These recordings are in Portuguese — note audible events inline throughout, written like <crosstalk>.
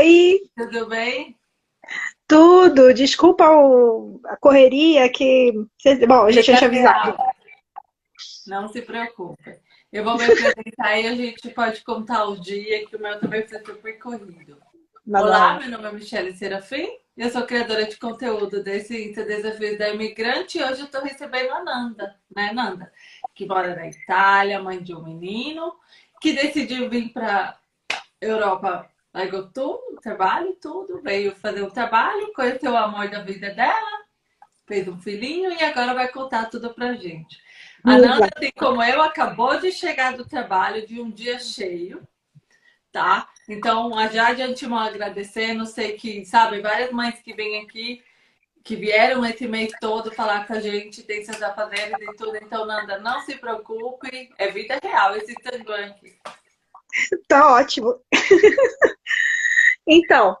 Oi. Tudo bem? Tudo. Desculpa o, a correria que. Bom, eu já tinha te avisado. Não se preocupe. Eu vou me apresentar e a gente pode contar o dia, que o meu também foi super corrido. Olá, meu nome é Michelle Serafim. Eu sou criadora de conteúdo desse Desafio da Imigrante e hoje eu estou recebendo a Nanda, né, Nanda? Que mora na Itália, mãe de um menino, que decidiu vir para Europa largou tudo, trabalho, tudo, veio fazer um trabalho, conheceu o amor da vida dela, fez um filhinho e agora vai contar tudo pra gente. A Nanda, assim como eu, acabou de chegar do trabalho de um dia cheio, tá? Então, já de antemão agradecendo, sei que, sabe, várias mães que vêm aqui, que vieram esse mês todo falar com a gente, tem seus afazeres e tudo. Então, Nanda, não se preocupe, é vida real esse Instagram aqui. Tá ótimo. <laughs> então,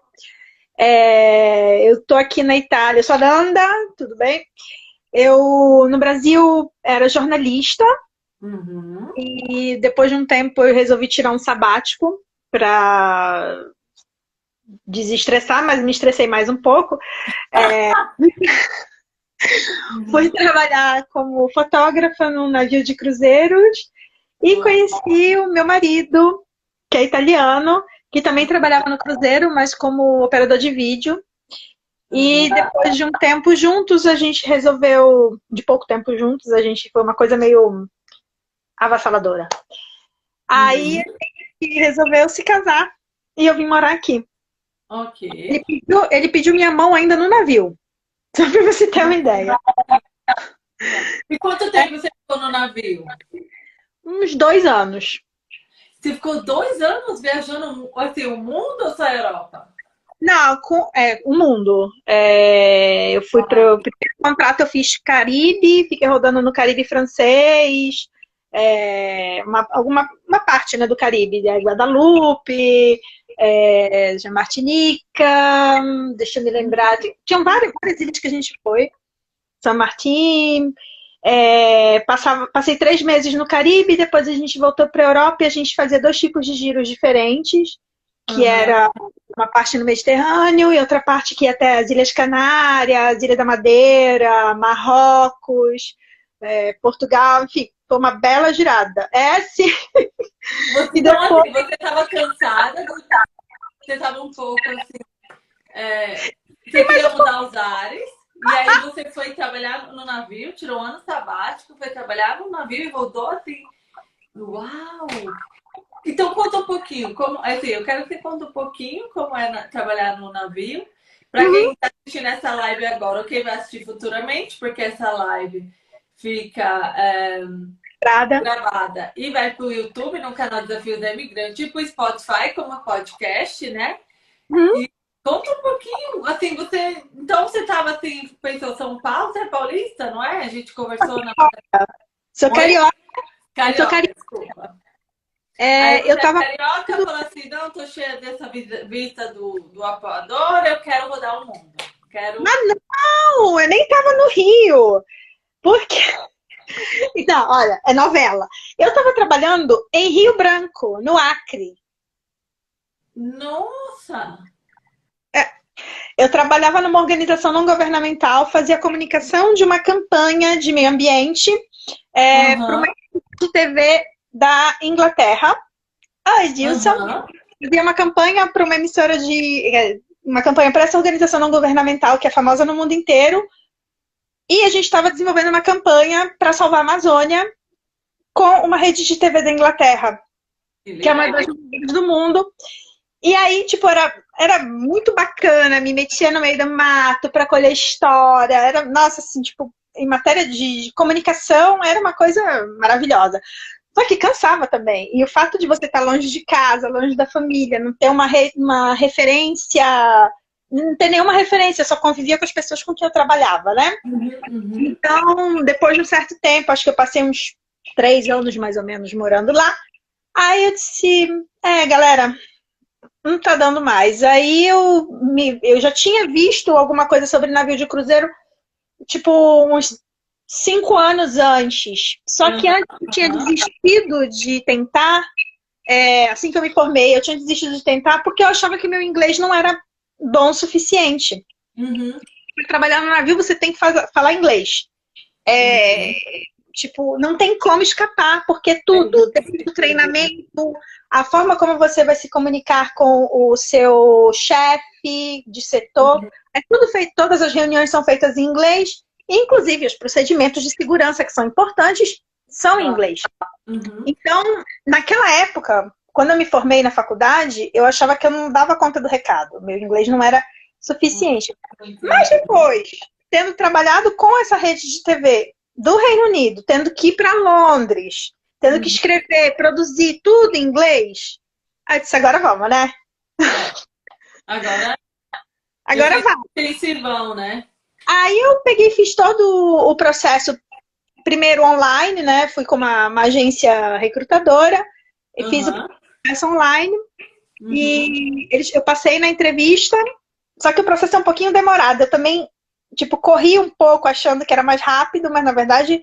é, eu tô aqui na Itália, eu sou a tudo bem? Eu, no Brasil, era jornalista. Uhum. E depois de um tempo eu resolvi tirar um sabático para desestressar, mas me estressei mais um pouco. É... <laughs> Fui trabalhar como fotógrafa num navio de cruzeiros e conheci o meu marido, que é italiano, que também trabalhava no Cruzeiro, mas como operador de vídeo. E depois de um tempo juntos, a gente resolveu, de pouco tempo juntos, a gente foi uma coisa meio avassaladora. Aí uhum. gente resolveu se casar e eu vim morar aqui. Ok. Ele pediu, ele pediu minha mão ainda no navio. <laughs> Só pra você ter uma ideia. E quanto tempo você ficou no navio? Uns dois anos. Você ficou dois anos viajando assim, o mundo ou só a Europa? Não, com, é, o mundo. É, eu fui ah. para o primeiro contrato, eu fiz Caribe, fiquei rodando no Caribe francês, é, uma, alguma uma parte né, do Caribe, né, Guadalupe, é, Martinica, deixa eu me lembrar, tinham várias, várias ilhas que a gente foi, São Martin, é, passava, passei três meses no Caribe, depois a gente voltou para a Europa e a gente fazia dois tipos de giros diferentes, que uhum. era uma parte no Mediterrâneo e outra parte que ia até as Ilhas Canárias, Ilha da Madeira, Marrocos, é, Portugal, enfim, foi uma bela girada. É sim. Você, <laughs> e depois... Você estava cansada, você estava um pouco assim. É, você queria mudar os ares. E aí você foi trabalhar no navio, tirou um ano sabático, foi trabalhar no navio e voltou assim. Uau! Então conta um pouquinho, como, assim, eu quero que você conte um pouquinho como é na, trabalhar no navio. Para quem está uhum. assistindo essa live agora, ou quem vai assistir futuramente, porque essa live fica é, gravada e vai para o YouTube, no canal Desafio da Imigrante, e para o Spotify como podcast, né? Uhum. E Conta um pouquinho, assim, você. Então você estava assim, pensou São Paulo, você é paulista, não é? A gente conversou na. Sou carioca. Carioca, Sou carioca. desculpa. É, eu tava. Carioca falou assim: não, tô cheia dessa vista do, do apoiador, eu quero rodar o mundo. Quero... Mas não, eu nem tava no Rio. Porque. Então, <laughs> olha, é novela. Eu tava trabalhando em Rio Branco, no Acre. Nossa! Eu trabalhava numa organização não governamental, fazia comunicação de uma campanha de meio ambiente é, uhum. para uma de TV da Inglaterra. A Edilson uhum. fazia uma campanha para uma emissora de. É, uma campanha para essa organização não governamental que é famosa no mundo inteiro. E a gente estava desenvolvendo uma campanha para salvar a Amazônia com uma rede de TV da Inglaterra, que, que é uma das do mundo. E aí, tipo, era, era muito bacana, me metia no meio do mato para colher história. Era, nossa, assim, tipo, em matéria de comunicação, era uma coisa maravilhosa. Só que cansava também. E o fato de você estar longe de casa, longe da família, não ter uma, re, uma referência, não ter nenhuma referência, só convivia com as pessoas com quem eu trabalhava, né? Uhum, uhum. Então, depois de um certo tempo, acho que eu passei uns três anos mais ou menos morando lá. Aí eu disse, é, galera, não tá dando mais. Aí eu, me, eu já tinha visto alguma coisa sobre navio de cruzeiro, tipo, uns cinco anos antes. Só que uhum. antes eu tinha desistido de tentar é, assim que eu me formei, eu tinha desistido de tentar porque eu achava que meu inglês não era bom o suficiente. Uhum. Para trabalhar no navio, você tem que falar inglês. É, uhum. Tipo, não tem como escapar, porque tudo, desde o treinamento, a forma como você vai se comunicar com o seu chefe de setor, uhum. é tudo feito, todas as reuniões são feitas em inglês, inclusive os procedimentos de segurança que são importantes são em inglês. Uhum. Então, naquela época, quando eu me formei na faculdade, eu achava que eu não dava conta do recado. Meu inglês não era suficiente. Uhum. Mas depois, tendo trabalhado com essa rede de TV do Reino Unido, tendo que ir para Londres, tendo uhum. que escrever, produzir tudo em inglês, aí eu disse, agora vamos, né? Agora. Agora vai. Eles vão, né? Aí eu peguei e fiz todo o processo, primeiro online, né? Fui com uma, uma agência recrutadora e uhum. fiz o processo online. Uhum. E eles, eu passei na entrevista, só que o processo é um pouquinho demorado. Eu também tipo, corri um pouco achando que era mais rápido, mas na verdade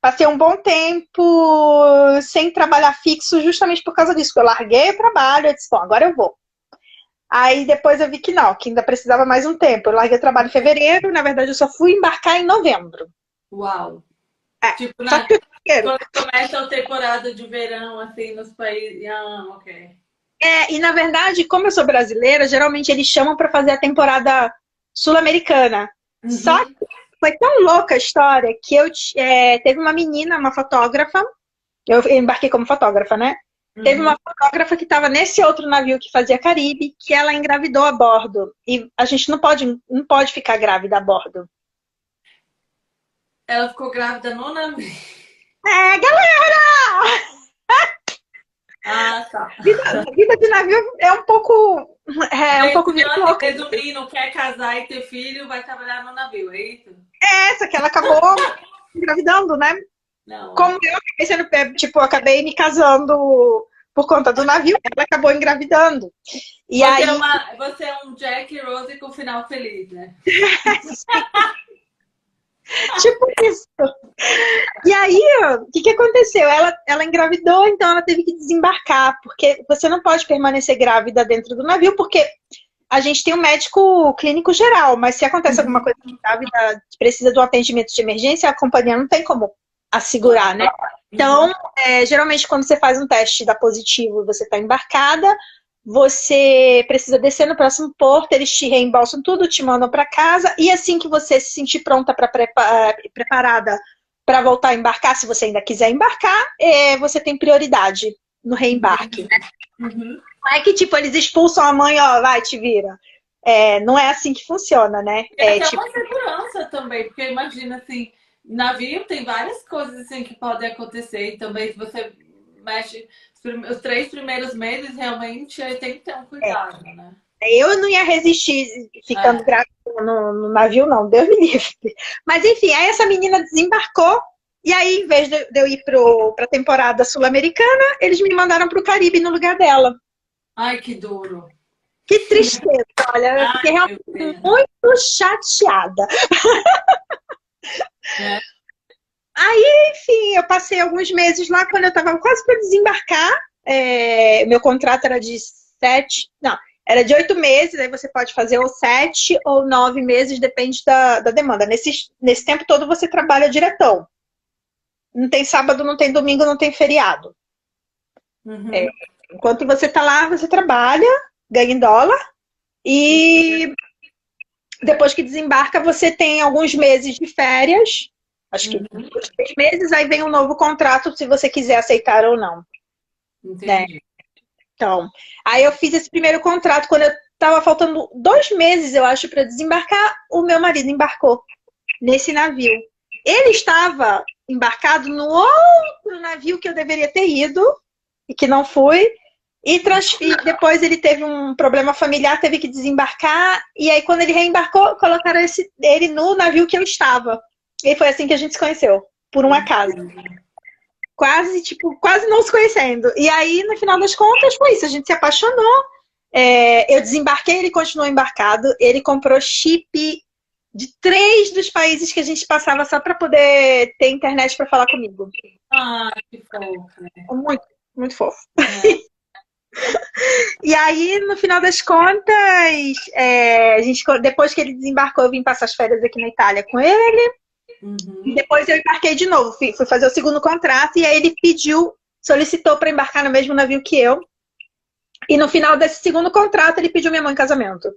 passei um bom tempo sem trabalhar fixo justamente por causa disso. Eu larguei o trabalho, eu disse, bom, agora eu vou. Aí depois eu vi que não, que ainda precisava mais um tempo. Eu larguei o trabalho em fevereiro, na verdade eu só fui embarcar em novembro. Uau! É, tipo, na... quando começa a temporada de verão, assim, nos países. Ah, ok. É, e na verdade, como eu sou brasileira, geralmente eles chamam para fazer a temporada sul-americana. Uhum. Só que foi tão louca a história que eu é, teve uma menina, uma fotógrafa, eu embarquei como fotógrafa, né? Uhum. Teve uma fotógrafa que estava nesse outro navio que fazia Caribe, que ela engravidou a bordo. E a gente não pode, não pode ficar grávida a bordo. Ela ficou grávida no navio. É, galera! Ah, tá. Vida, vida de navio é um pouco. É um pouco virtual. Resumindo, quer casar e ter filho, vai trabalhar no navio, é isso? É, essa que ela acabou engravidando, né? Não. Como eu acabei sendo, tipo, acabei me casando por conta do navio, ela acabou engravidando. E você, aí... é uma, você é um Jack e Rose com final feliz, né? <laughs> tipo isso. E aí, o que, que aconteceu? Ela, ela engravidou, então ela teve que desembarcar, porque você não pode permanecer grávida dentro do navio, porque a gente tem um médico clínico geral, mas se acontece alguma coisa grávida, precisa de um atendimento de emergência, a companhia não tem como assegurar, né? Então, é, geralmente, quando você faz um teste da positivo, você está embarcada, você precisa descer no próximo porto, eles te reembolsam tudo, te mandam para casa, e assim que você se sentir pronta para preparada para voltar a embarcar, se você ainda quiser embarcar, é, você tem prioridade no reembarque. Uhum. Não é que tipo, eles expulsam a mãe, ó, vai, te vira. É, não é assim que funciona, né? É, é tipo... uma segurança também, porque imagina assim, navio tem várias coisas assim que podem acontecer, e também se você mexe os três primeiros meses, realmente, tem que ter um cuidado, é. né? Eu não ia resistir ficando é. grávida no, no, navio, não, Deus me <laughs> livre. Mas enfim, aí essa menina desembarcou, e aí, em vez de, eu ir para a temporada sul-americana, eles me mandaram para o Caribe no lugar dela. Ai, que duro. Que tristeza, olha, eu fiquei realmente muito chateada. É. Aí, enfim, eu passei alguns meses lá quando eu estava quase para desembarcar. É, meu contrato era de sete, não, era de oito meses, aí você pode fazer ou sete ou nove meses, depende da, da demanda. Nesse, nesse tempo todo você trabalha diretão. Não tem sábado, não tem domingo, não tem feriado. Uhum. É, enquanto você está lá, você trabalha, ganha em dólar, e depois que desembarca, você tem alguns meses de férias Acho que uhum. três meses, aí vem um novo contrato se você quiser aceitar ou não. Entendi. Né? Então, aí eu fiz esse primeiro contrato quando eu tava faltando dois meses, eu acho, para desembarcar. O meu marido embarcou nesse navio. Ele estava embarcado no outro navio que eu deveria ter ido e que não fui. E depois ele teve um problema familiar, teve que desembarcar. E aí, quando ele reembarcou, colocaram esse, ele no navio que eu estava. E foi assim que a gente se conheceu, por um acaso. Quase, tipo, quase não se conhecendo. E aí, no final das contas, foi isso. A gente se apaixonou. É, eu desembarquei, ele continuou embarcado. Ele comprou chip de três dos países que a gente passava só para poder ter internet para falar comigo. Ah, que fofo. Muito, muito fofo. É. <laughs> E aí, no final das contas, é, a gente, depois que ele desembarcou, eu vim passar as férias aqui na Itália com ele. Uhum. E depois eu embarquei de novo, fui, fui fazer o segundo contrato, e aí ele pediu, solicitou para embarcar no mesmo navio que eu. E no final desse segundo contrato, ele pediu minha mãe em casamento.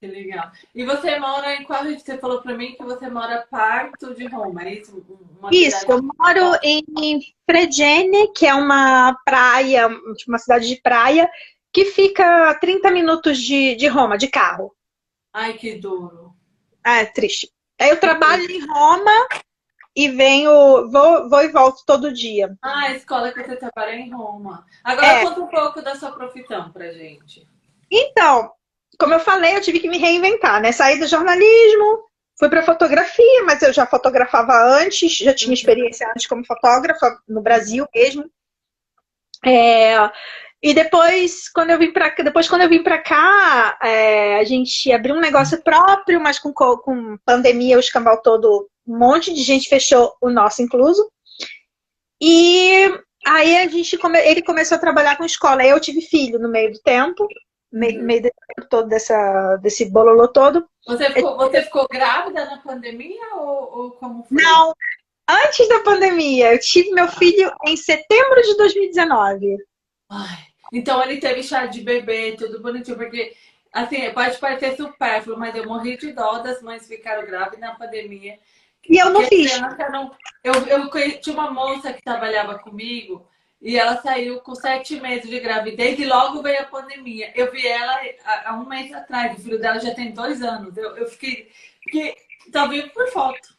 Que legal. E você mora em qual região? Você falou para mim que você mora perto de Roma, é isso? Uma isso, eu moro em Fregene, que é uma praia, tipo, uma cidade de praia, que fica a 30 minutos de, de Roma, de carro. Ai, que duro. É, triste. Aí eu trabalho em Roma e venho, vou, vou e volto todo dia. Ah, a escola que você trabalha é em Roma. Agora é. conta um pouco da sua profissão pra gente. Então, como eu falei, eu tive que me reinventar, né? Saí do jornalismo, fui para fotografia, mas eu já fotografava antes, já tinha experiência antes como fotógrafa no Brasil mesmo. É, e depois, quando eu vim para depois quando eu vim para cá, é, a gente abriu um negócio próprio, mas com, com pandemia, o escambau todo, um monte de gente fechou o nosso incluso. E aí a gente come, ele começou a trabalhar com escola. Eu tive filho no meio do tempo meio, uhum. meio de, todo dessa, desse bololô todo. Você ficou, você ficou grávida na pandemia ou, ou como foi? Não, antes da pandemia. Eu tive meu filho em setembro de 2019. Ai, então ele teve chá de bebê, tudo bonitinho, porque assim, pode parecer supérfluo, mas eu morri de dó das mães ficaram grávidas na pandemia. E eu não fiz. Não, eu, eu tinha uma moça que trabalhava comigo e ela saiu com sete meses de gravidez e logo veio a pandemia. Eu vi ela há um mês atrás, o filho dela já tem dois anos. Eu, eu fiquei. Porque tá vivo por foto.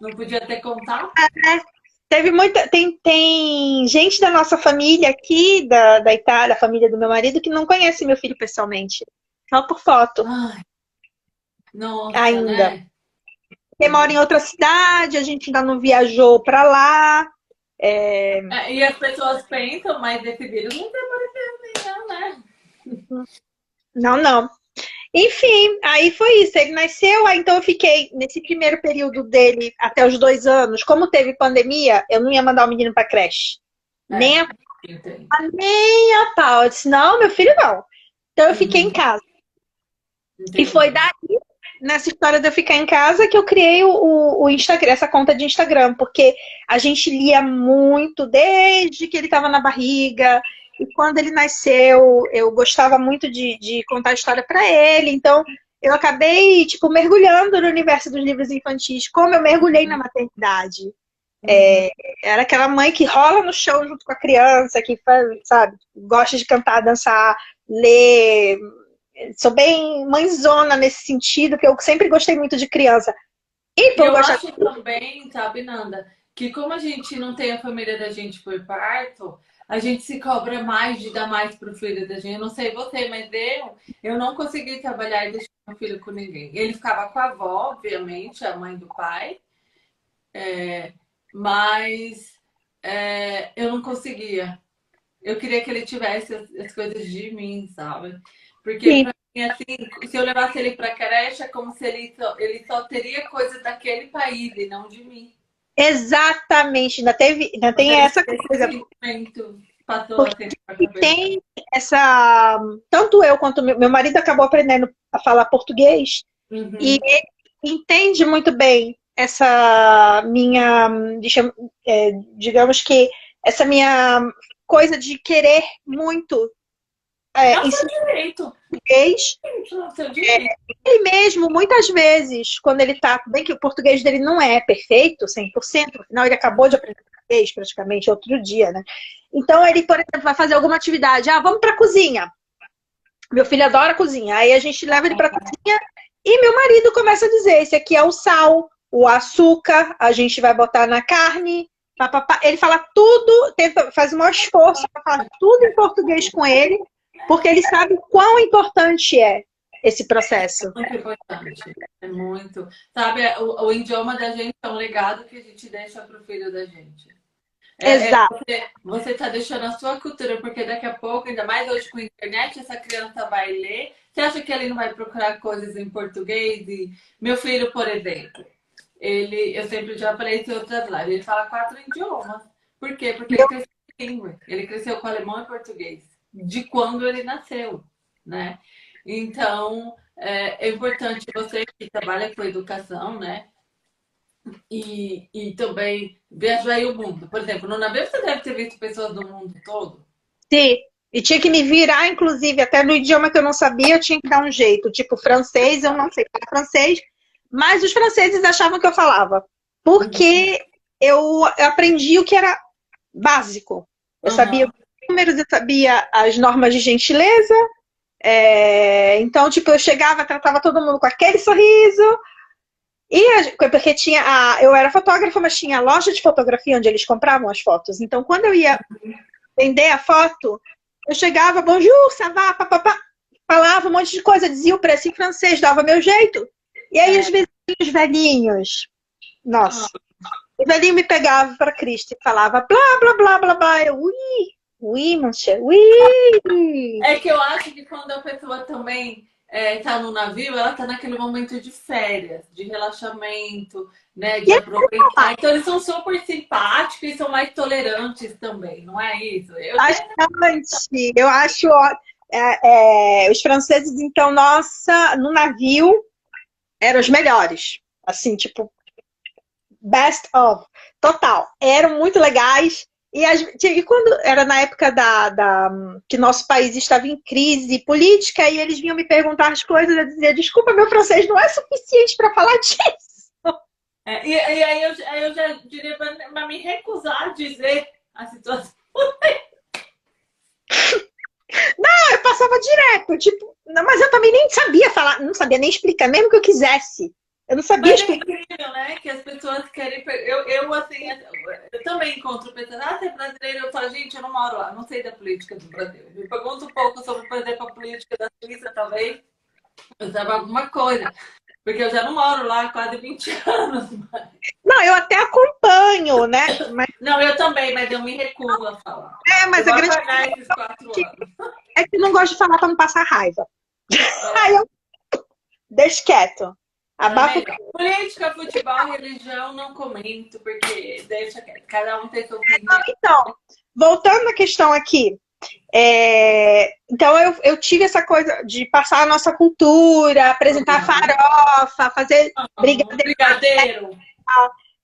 Não podia ter contato. É, teve muita. Tem, tem gente da nossa família aqui, da, da Itália, a família do meu marido, que não conhece meu filho pessoalmente. Só por foto. Ai, nossa, ainda. Né? Ele mora em outra cidade, a gente ainda não viajou para lá. É... É, e as pessoas pensam, mas esse vírus não tem aparecendo não, né? Não, não. Enfim, aí foi isso. Ele nasceu, aí então eu fiquei nesse primeiro período dele até os dois anos. Como teve pandemia, eu não ia mandar o menino para creche. É, nem, a, nem a pau. Eu disse, não, meu filho não. Então eu fiquei uhum. em casa. Entendi. E foi daí nessa história de eu ficar em casa que eu criei o, o Instagram, essa conta de Instagram, porque a gente lia muito desde que ele estava na barriga. E quando ele nasceu, eu gostava muito de, de contar a história para ele. Então, eu acabei, tipo, mergulhando no universo dos livros infantis, como eu mergulhei na maternidade. É, era aquela mãe que rola no chão junto com a criança, que, sabe, gosta de cantar, dançar, ler, sou bem mãezona nesse sentido, porque eu sempre gostei muito de criança. E eu acho também, sabe, Nanda, que como a gente não tem a família da gente por parto, a gente se cobra mais de dar mais pro filho da gente. Eu não sei você, mas eu, eu não consegui trabalhar e deixar meu filho com ninguém. Ele ficava com a avó, obviamente, a mãe do pai, é, mas é, eu não conseguia. Eu queria que ele tivesse as, as coisas de mim, sabe? Porque Sim. pra mim, assim, se eu levasse ele pra creche, é como se ele só, ele só teria coisa daquele país e não de mim. Exatamente, ainda, teve, ainda tem essa coisa. Porque tem essa. Tanto eu quanto meu, meu marido acabou aprendendo a falar português uhum. e ele entende muito bem essa minha, é, digamos que essa minha coisa de querer muito é, direito. Português, é, ele mesmo, muitas vezes, quando ele tá. Bem que o português dele não é perfeito, 100%, afinal, ele acabou de aprender português praticamente outro dia, né? Então, ele, por exemplo, vai fazer alguma atividade. Ah, vamos pra cozinha. Meu filho adora cozinha. Aí a gente leva ele pra cozinha e meu marido começa a dizer: esse aqui é o sal, o açúcar, a gente vai botar na carne. Papapá. Ele fala tudo, tenta, faz um esforço para falar tudo em português com ele porque ele sabe quão importante é esse processo. É muito importante, é muito. Sabe, o, o, idioma da gente é um legado que a gente deixa para o filho da gente. É, é Exato. É, você está deixando a sua cultura, porque daqui a pouco, ainda mais hoje com a internet, essa criança vai ler. Você acha que ele não vai procurar coisas em português? E meu filho, por exemplo, ele, eu sempre já falei isso em outras lives, ele fala quatro idiomas. Por quê? Porque ele cresceu em língua. Ele cresceu com alemão e português. de quando ele nasceu, né? Então, é, é importante você que trabalha com educação, né? E, e também viajar o mundo. Por exemplo, no navio você deve ter visto pessoas do mundo todo. Sim, e tinha que me virar, inclusive, até no idioma que eu não sabia, eu tinha que dar um jeito. Tipo, francês, eu não sei falar francês, mas os franceses achavam que eu falava. Porque uhum. eu aprendi o que era básico. Eu uhum. sabia os números, eu sabia as normas de gentileza. É... Então, tipo, eu chegava, tratava todo mundo com aquele sorriso. E porque tinha a... eu era fotógrafa, mas tinha a loja de fotografia onde eles compravam as fotos. Então, quando eu ia vender a foto, eu chegava, bonjour, ça va, papapá, falava um monte de coisa, dizia o preço em francês, dava meu jeito. E aí, os vizinhos velhinhos, nossa, o velhinho me pegava para Cristo e falava blá, blá, blá, blá, blá. Eu, ui, ui, monsieur, ui. É que eu acho que quando a pessoa também está é, no navio, ela está naquele momento de férias, de relaxamento, né? De aproveitar. Então eles são super simpáticos e são mais tolerantes também, não é isso? Eu Bastante. Eu acho é, é, os franceses, então, nossa, no navio eram os melhores. Assim, tipo, best of. Total. Eram muito legais. E, as, e, quando era na época da, da, que nosso país estava em crise política, e eles vinham me perguntar as coisas, eu dizia, desculpa, meu francês não é suficiente para falar <laughs> disso. É, e, e, aí, eu, aí eu já diria para me recusar a dizer a situação. <laughs> Não, eu passava direto, tipo, não, mas eu também nem sabia falar, não sabia nem explicar, mesmo que eu quisesse. Eu não sabia Mas é incrível, né? Que as pessoas querem. Eu, eu assim, eu também encontro pessoas. Ah, você é brasileiro? Eu falo, gente, eu não moro lá, não sei da política do Brasil. Me pergunta um pouco sobre, por exemplo, a política da Suíça, talvez. Eu saiba alguma coisa. Porque eu já não moro lá há quase 20 <laughs> anos. Mas... Não, eu até acompanho, né? Mas... Não, eu também, mas eu me recuso a falar. É, mas eu a grande <laughs> é que não gosto de falar para não passar raiva. É. <laughs> Aí eu deixo quieto. Abafa é, Política, futebol, religião, não comento, porque deixa cada um ter sua opinião. Então, voltando à questão aqui. É... Então, eu, eu tive essa coisa de passar a nossa cultura, apresentar uhum. farofa, fazer uhum. brigadeiro. brigadeiro.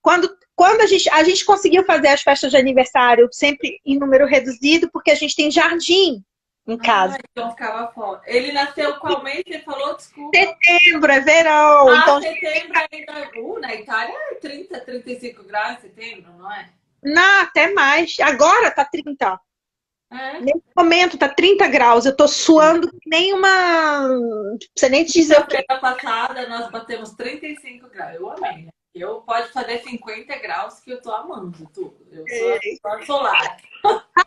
Quando, quando a, gente, a gente conseguiu fazer as festas de aniversário sempre em número reduzido, porque a gente tem jardim em casa. Ah, então ficava fora. Ele nasceu qual mês? Você falou? Desculpa. Setembro, é verão. Ah, então... setembro ainda. Uh, na Itália é 30, 35 graus em setembro, não é? Não, até mais. Agora tá 30. É. Nesse momento tá 30 graus. Eu tô suando nem uma. Não precisa nem te dizer o que. passada nós batemos 35 graus. Eu amei, né? Eu pode fazer 50 graus que eu tô amando tudo. Eu sou é. solar. <laughs>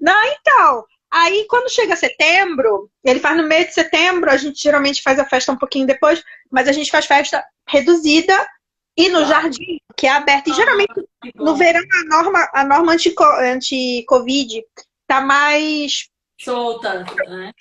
Não, então. Aí, quando chega setembro, ele faz no mês de setembro, a gente geralmente faz a festa um pouquinho depois, mas a gente faz festa reduzida e no jardim, que é aberto. E geralmente no verão a norma, a norma anti-Covid anti tá mais solta, né?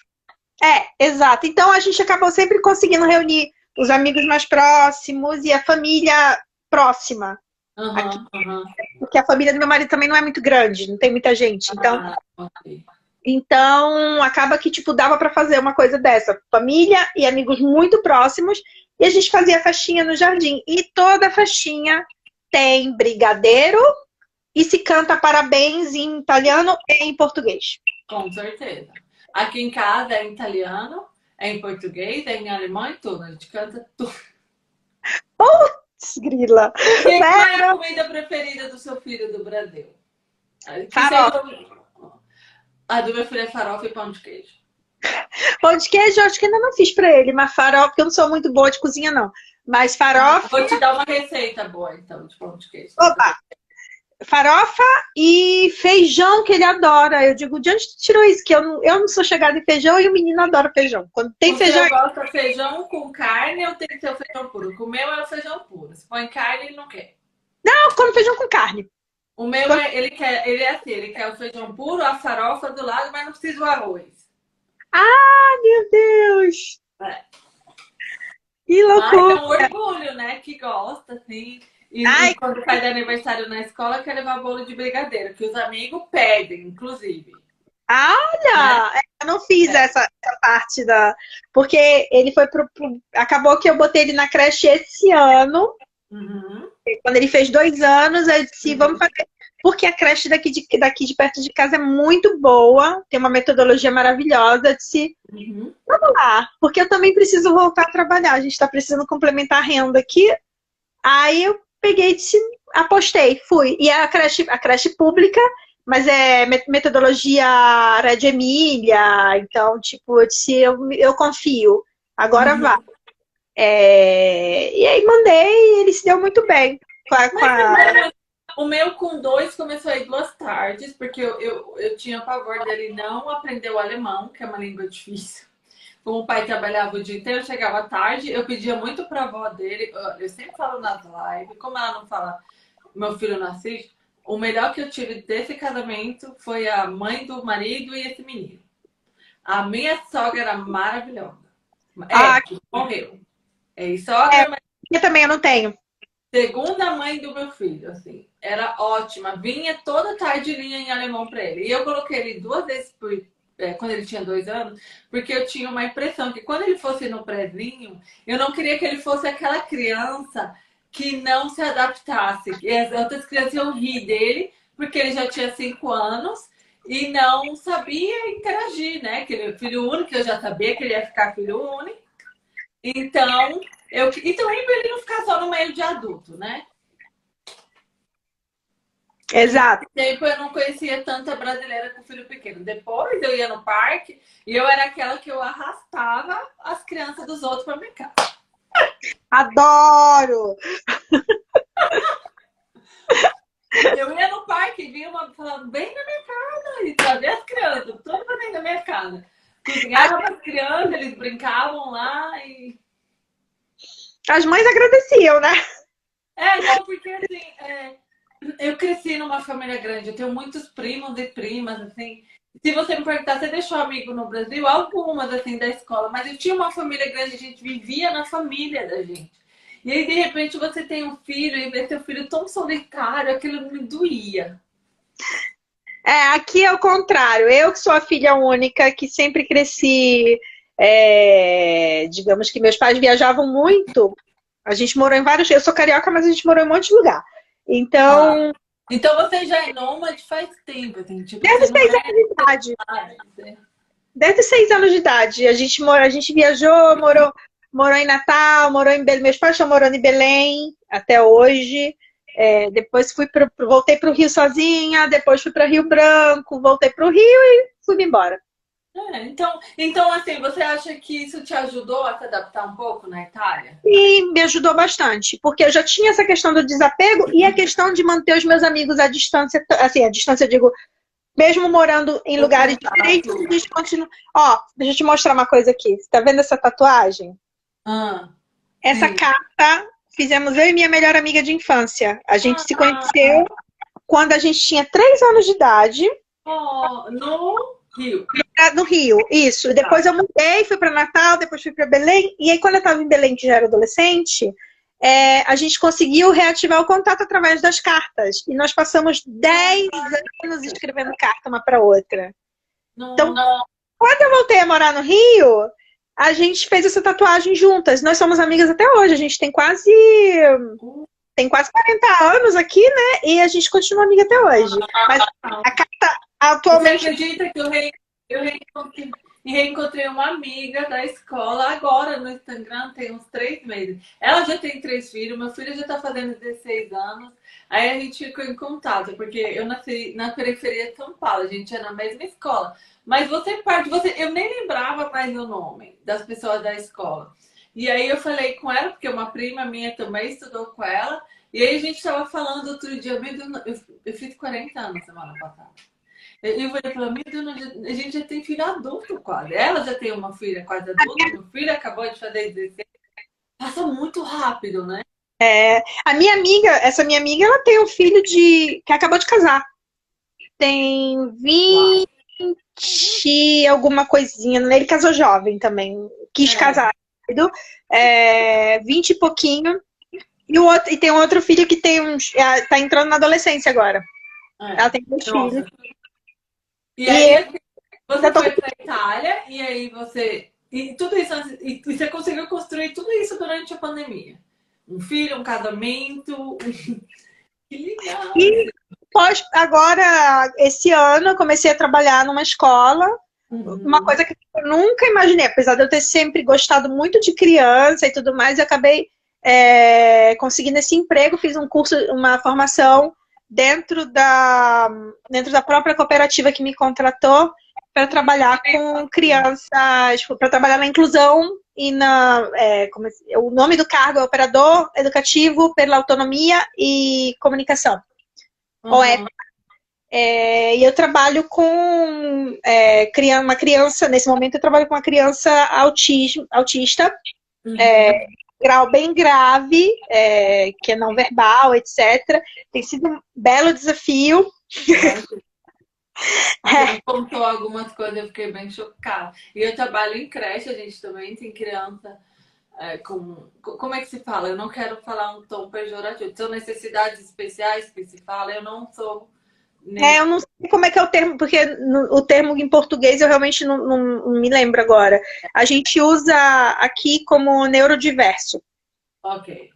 É, exato. Então a gente acabou sempre conseguindo reunir os amigos mais próximos e a família próxima. Uhum, aqui, uhum. Porque a família do meu marido também não é muito grande, não tem muita gente. Então, ah, okay. Então, acaba que, tipo, dava para fazer uma coisa dessa. Família e amigos muito próximos. E a gente fazia festinha no jardim. E toda festinha tem brigadeiro e se canta parabéns em italiano e em português. Com certeza. Aqui em casa é em italiano, é em português, é em alemão e tudo. A gente canta tudo. Putz, grila. E qual é a comida preferida do seu filho do Brasil? Farofa. A do meu filho é farofa e pão de queijo. Pão de queijo eu acho que ainda não fiz pra ele, mas farofa, porque eu não sou muito boa de cozinha, não. Mas farofa. Vou te dar uma receita boa, então, de pão de queijo. Opa! Farofa e feijão que ele adora. Eu digo, de onde tu tirou isso? Que eu não, eu não sou chegada em feijão e o menino adora feijão. Quando tem o feijão. Você gosta de feijão com carne ou tem que ter o feijão puro? O meu é o feijão puro. Se põe carne, ele não quer. Não, eu como feijão com carne. O meu, é, ele, quer, ele é assim, ele quer o feijão puro, a farofa do lado, mas não precisa do arroz. Ah, meu Deus! É. Que loucura! Mas é um orgulho, né? Que gosta, assim. E, Ai, quando faz aniversário na escola, quer levar bolo de brigadeiro, que os amigos pedem, inclusive. olha! É. Eu não fiz é. essa, essa, parte da. Porque ele foi pro, pro, Acabou que eu botei ele na creche esse ano. Uhum. Quando ele fez dois anos, eu disse, uhum. vamos fazer. Porque a creche daqui de, daqui de perto de casa é muito boa, tem uma metodologia maravilhosa. Eu disse, uhum. vamos lá, porque eu também preciso voltar a trabalhar. A gente está precisando complementar a renda aqui. Aí eu peguei e disse, apostei, fui. E a creche, a creche pública mas é metodologia Red Emília, então, tipo, eu disse, eu, eu confio, agora uhum. vá. É, e aí mandei e ele se deu muito bem. Com a, com a... O meu com dois começou a ir duas tardes, porque eu, eu, eu tinha pavor dele não aprender o alemão, que é uma língua difícil. Como o pai trabalhava o dia inteiro, chegava tarde, eu pedia muito pra avó dele, eu sempre falo nas lives, como ela não fala, meu filho não assiste, o melhor que eu tive desse casamento foi a mãe do marido e esse menino. A minha sogra era maravilhosa. É, ah, que morreu. É, sogra, é, mas... Eu também eu não tenho. Segunda mãe do meu filho, assim. Era ótima. Vinha toda tarde linha em alemão para ele. E eu coloquei ele duas vezes por, é, quando ele tinha dois anos, porque eu tinha uma impressão que quando ele fosse no prézinho, eu não queria que ele fosse aquela criança que não se adaptasse. E as outras crianças iam rir dele, porque ele já tinha cinco anos e não sabia interagir, né? Que ele é filho único, eu já sabia que ele ia ficar filho único. Então, eu, então para ele não ficar só no meio de adulto, né? Exato. tempo eu não conhecia tanta brasileira com filho pequeno. Depois eu ia no parque e eu era aquela que eu arrastava as crianças dos outros para minha casa. Adoro! Eu ia no parque e via uma falando bem na minha casa e trazia as crianças, tudo dentro da minha casa. Cozinhava para as crianças, eles brincavam lá e. As mães agradeciam, né? É, não, porque assim, é, eu cresci numa família grande, eu tenho muitos primos e primas, assim, se você me perguntar, você deixou amigo no Brasil? Algumas, assim, da escola. Mas eu tinha uma família grande, a gente vivia na família da gente. E aí, de repente, você tem um filho e vê seu filho tão solitário, aquilo me doía. É, aqui é o contrário. Eu que sou a filha única, que sempre cresci... É, digamos que meus pais viajavam muito. A gente morou em vários... Eu sou carioca, mas a gente morou em um monte de lugar. Então... Ah então você já é nômade faz tempo, assim, tipo, Desde seis é anos de idade. Né? Desde seis anos de idade. A gente, mora, a gente viajou, morou, morou em Natal, morou em Belém. Meus pais estão morando em Belém até hoje. É, depois fui pro, voltei para o Rio sozinha, depois fui para Rio Branco, voltei para o Rio e fui embora. É, então, então, assim, você acha que isso te ajudou a se adaptar um pouco na Itália? Sim, me ajudou bastante, porque eu já tinha essa questão do desapego e a questão de manter os meus amigos à distância, assim, à distância eu digo, mesmo morando em lugares diferentes, continua. Ó, deixa eu te mostrar uma coisa aqui. Você tá vendo essa tatuagem? Ah, essa sim. carta fizemos eu e minha melhor amiga de infância. A gente ah, se conheceu quando a gente tinha três anos de idade. Oh, no Rio. No Rio, isso. Depois eu mudei, fui para Natal, depois fui para Belém. E aí, quando eu estava em Belém, que já era adolescente, é, a gente conseguiu reativar o contato através das cartas. E nós passamos 10 anos escrevendo carta uma para outra. Não, então, não. quando eu voltei a morar no Rio, a gente fez essa tatuagem juntas. Nós somos amigas até hoje. A gente tem quase. Tem quase 40 anos aqui, né? E a gente continua amiga até hoje. Mas a carta atualmente. Você acredita que eu, re... eu. Reencontrei uma amiga da escola agora no Instagram, tem uns três meses. Ela já tem três filhos, meu filho já tá fazendo 16 anos. Aí a gente ficou em contato, porque eu nasci na periferia de São Paulo, a gente é na mesma escola. Mas você parte, você, eu nem lembrava mais o nome das pessoas da escola. E aí eu falei com ela, porque uma prima minha também estudou com ela. E aí a gente estava falando outro dia, eu, eu fiz 40 anos semana passada. Eu falei para mim, a gente já tem filho adulto quase. Ela já tem uma filha quase adulta, meu filho acabou de fazer 16. Passa muito rápido, né? É, a minha amiga, essa minha amiga, ela tem um filho de que acabou de casar. Tem 20 Uau. alguma coisinha, né? ele casou jovem também, quis é. casar rápido, é, 20 e pouquinho. E, o outro, e tem um outro filho que tem uns. É, tá entrando na adolescência agora. É. Ela tem dois filhos. E aí, Você tô... foi para Itália e aí você. E tudo isso, e você conseguiu construir tudo isso durante a pandemia. Um filho, um casamento. <laughs> que legal! E pós, agora, esse ano, eu comecei a trabalhar numa escola. Uhum. Uma coisa que eu nunca imaginei, apesar de eu ter sempre gostado muito de criança e tudo mais, eu acabei é, conseguindo esse emprego, fiz um curso, uma formação dentro da, dentro da própria cooperativa que me contratou para trabalhar com crianças, para trabalhar na inclusão e na. É, é, o nome do cargo é Operador Educativo pela Autonomia e Comunicação. Uhum. É, e eu trabalho com é, uma criança, nesse momento eu trabalho com uma criança autismo, autista, uhum. Grau bem grave, é, que é não verbal, etc. Tem sido um belo desafio. É. contou algumas coisas, eu fiquei bem chocada. E eu trabalho em creche, a gente também tem criança é, com. Como é que se fala? Eu não quero falar um tom pejorativo. São necessidades especiais que se fala, eu não sou. Nem... É, eu não como é que é o termo, porque no, o termo em português eu realmente não, não, não, me lembro agora. A gente usa aqui como neurodiverso. Ok.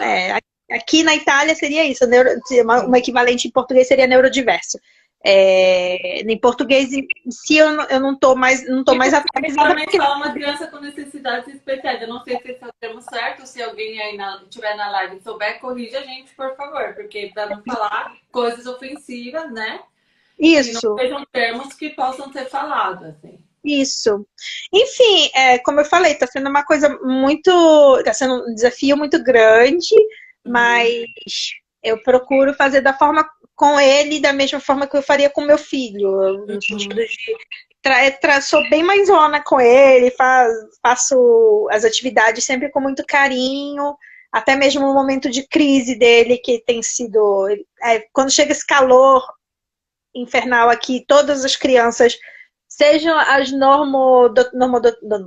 É, aqui na Itália seria isso, neuro, uma, uma equivalente em português seria neurodiverso. É, em português em si eu não, eu não tô mais não tô mais atualizada. também porque... fala uma criança com necessidades especiais. Eu não sei se esse é o termo certo, se alguém aí na, tiver na live souber, corrija a gente, por favor, porque para não falar coisas ofensivas, né? Isso. Que não sejam termos que possam ser falados, assim. Isso. Enfim, é, como eu falei, está sendo uma coisa muito. Está sendo um desafio muito grande, uhum. mas eu procuro fazer da forma com ele da mesma forma que eu faria com meu filho. No uhum. sentido de. Tra, tra, sou bem mais zona com ele, faz, faço as atividades sempre com muito carinho, até mesmo no momento de crise dele, que tem sido. É, quando chega esse calor infernal aqui, todas as crianças sejam as normo, normo,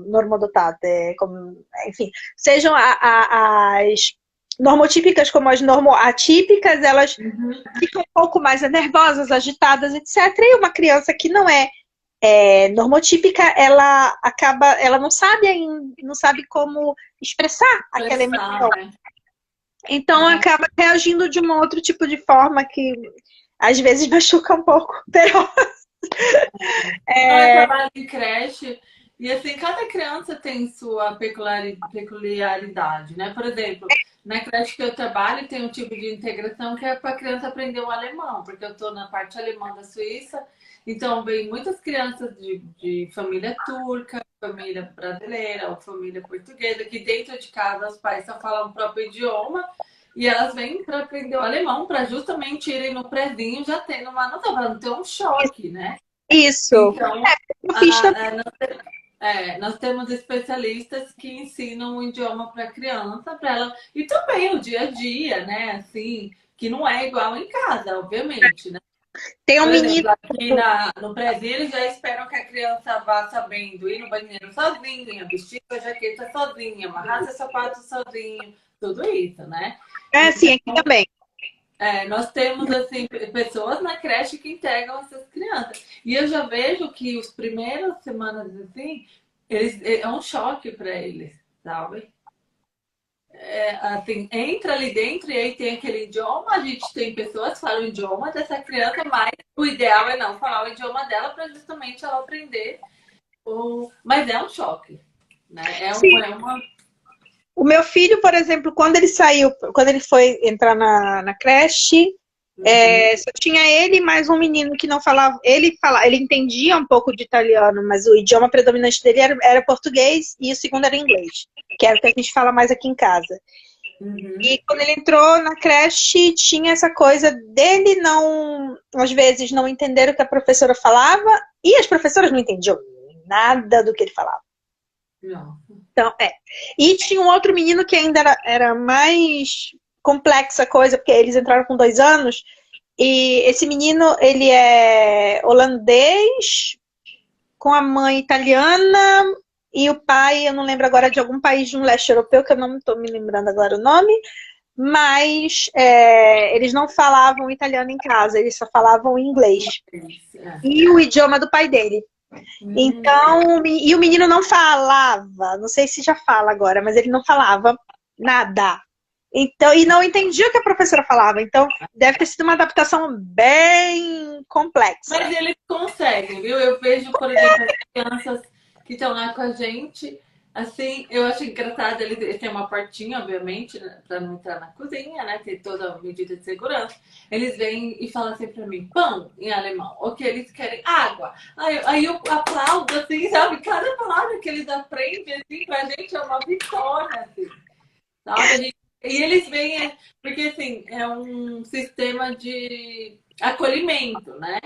normodotate, é, como, enfim, sejam a, a, as normotípicas como as normoatípicas, elas uhum. ficam um pouco mais nervosas, agitadas, etc. E uma criança que não é, é normotípica, ela acaba, ela não sabe ainda, não sabe como expressar aquela emoção. Né? Então uhum. acaba reagindo de um outro tipo de forma que às vezes machuca um pouco. <laughs> É... Eu trabalho em creche e assim, cada criança tem sua peculiaridade, né? Por exemplo, na creche que eu trabalho tem um tipo de integração que é para a criança aprender o alemão, porque eu estou na parte alemã da Suíça, então vem muitas crianças de, de família turca, família brasileira ou família portuguesa, que dentro de casa os pais só falam o próprio idioma e elas vêm para aprender o alemão, para justamente irem no prézinho já tendo uma nota, para não ter um choque, né? Isso. Então, é, a, a, nós, é, nós temos especialistas que ensinam o idioma para a criança, para ela. E também o dia a dia, né? Assim, que não é igual em casa, obviamente, né? Tem um Por menino. Exemplo, aqui na, no Brasil, eles já esperam que a criança vá sabendo ir no banheiro sozinha, vestir a jaqueta sozinha, amarrar seu sapato sozinho, tudo isso, né? É, sim, aqui também. É, nós temos assim pessoas na creche que entregam essas crianças. E eu já vejo que os primeiras semanas assim, eles, é um choque para eles, sabe? É, assim, entra ali dentro e aí tem aquele idioma, a gente tem pessoas que falam o idioma dessa criança, mas o ideal é não falar o idioma dela para justamente ela aprender. O... Mas é um choque. Né? É, um, é uma o meu filho, por exemplo, quando ele saiu, quando ele foi entrar na, na creche, uhum. é, só tinha ele mais um menino que não falava. Ele fala, ele entendia um pouco de italiano, mas o idioma predominante dele era, era português e o segundo era inglês, que é o que a gente fala mais aqui em casa. Uhum. E quando ele entrou na creche, tinha essa coisa dele não, às vezes, não entender o que a professora falava, e as professoras não entendiam nada do que ele falava. Não. Então, é. E tinha um outro menino que ainda era, era mais complexa a coisa, porque eles entraram com dois anos. E esse menino, ele é holandês, com a mãe italiana, e o pai, eu não lembro agora, de algum país de um leste europeu, que eu não estou me lembrando agora o nome, mas é, eles não falavam italiano em casa, eles só falavam inglês. E o idioma do pai dele. Hum. Então, e o menino não falava, não sei se já fala agora, mas ele não falava nada. Então, e não entendia o que a professora falava. Então, deve ter sido uma adaptação bem complexa. Mas eles conseguem, viu? Eu vejo, por exemplo, as crianças que estão lá com a gente, Assim, eu acho engraçado, ele, tem uma portinha, obviamente, né, para não entrar na cozinha, né? Tem toda a medida de segurança. Eles vêm e falam assim para mim, pão em alemão, ou que eles querem água. Aí, aí eu aplaudo, assim, sabe? Cada palavra que eles aprendem, assim, pra gente é uma vitória, assim. Sabe? E eles vêm, é, porque assim, é um sistema de acolhimento, né?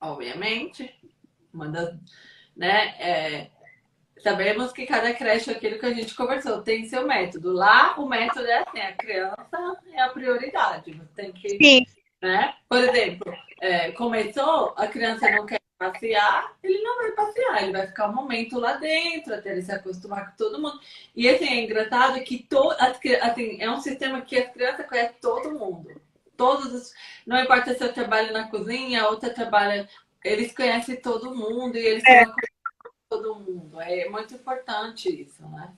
Obviamente, uma das, né? É, sabemos que cada creche, aquilo que a gente conversou, tem seu método. Lá, o método é assim, a criança é a prioridade. Você tem que. Sim. Né? Por exemplo, é, começou, a criança não quer passear, ele não vai passear, ele vai ficar um momento lá dentro, até ele se acostumar com todo mundo. E assim, é engraçado que to, assim, é um sistema que a criança conhece todo mundo. Todos os, não importa se eu trabalho na cozinha, outra trabalha, eles conhecem todo mundo e eles é. são todo mundo. É muito importante isso, né?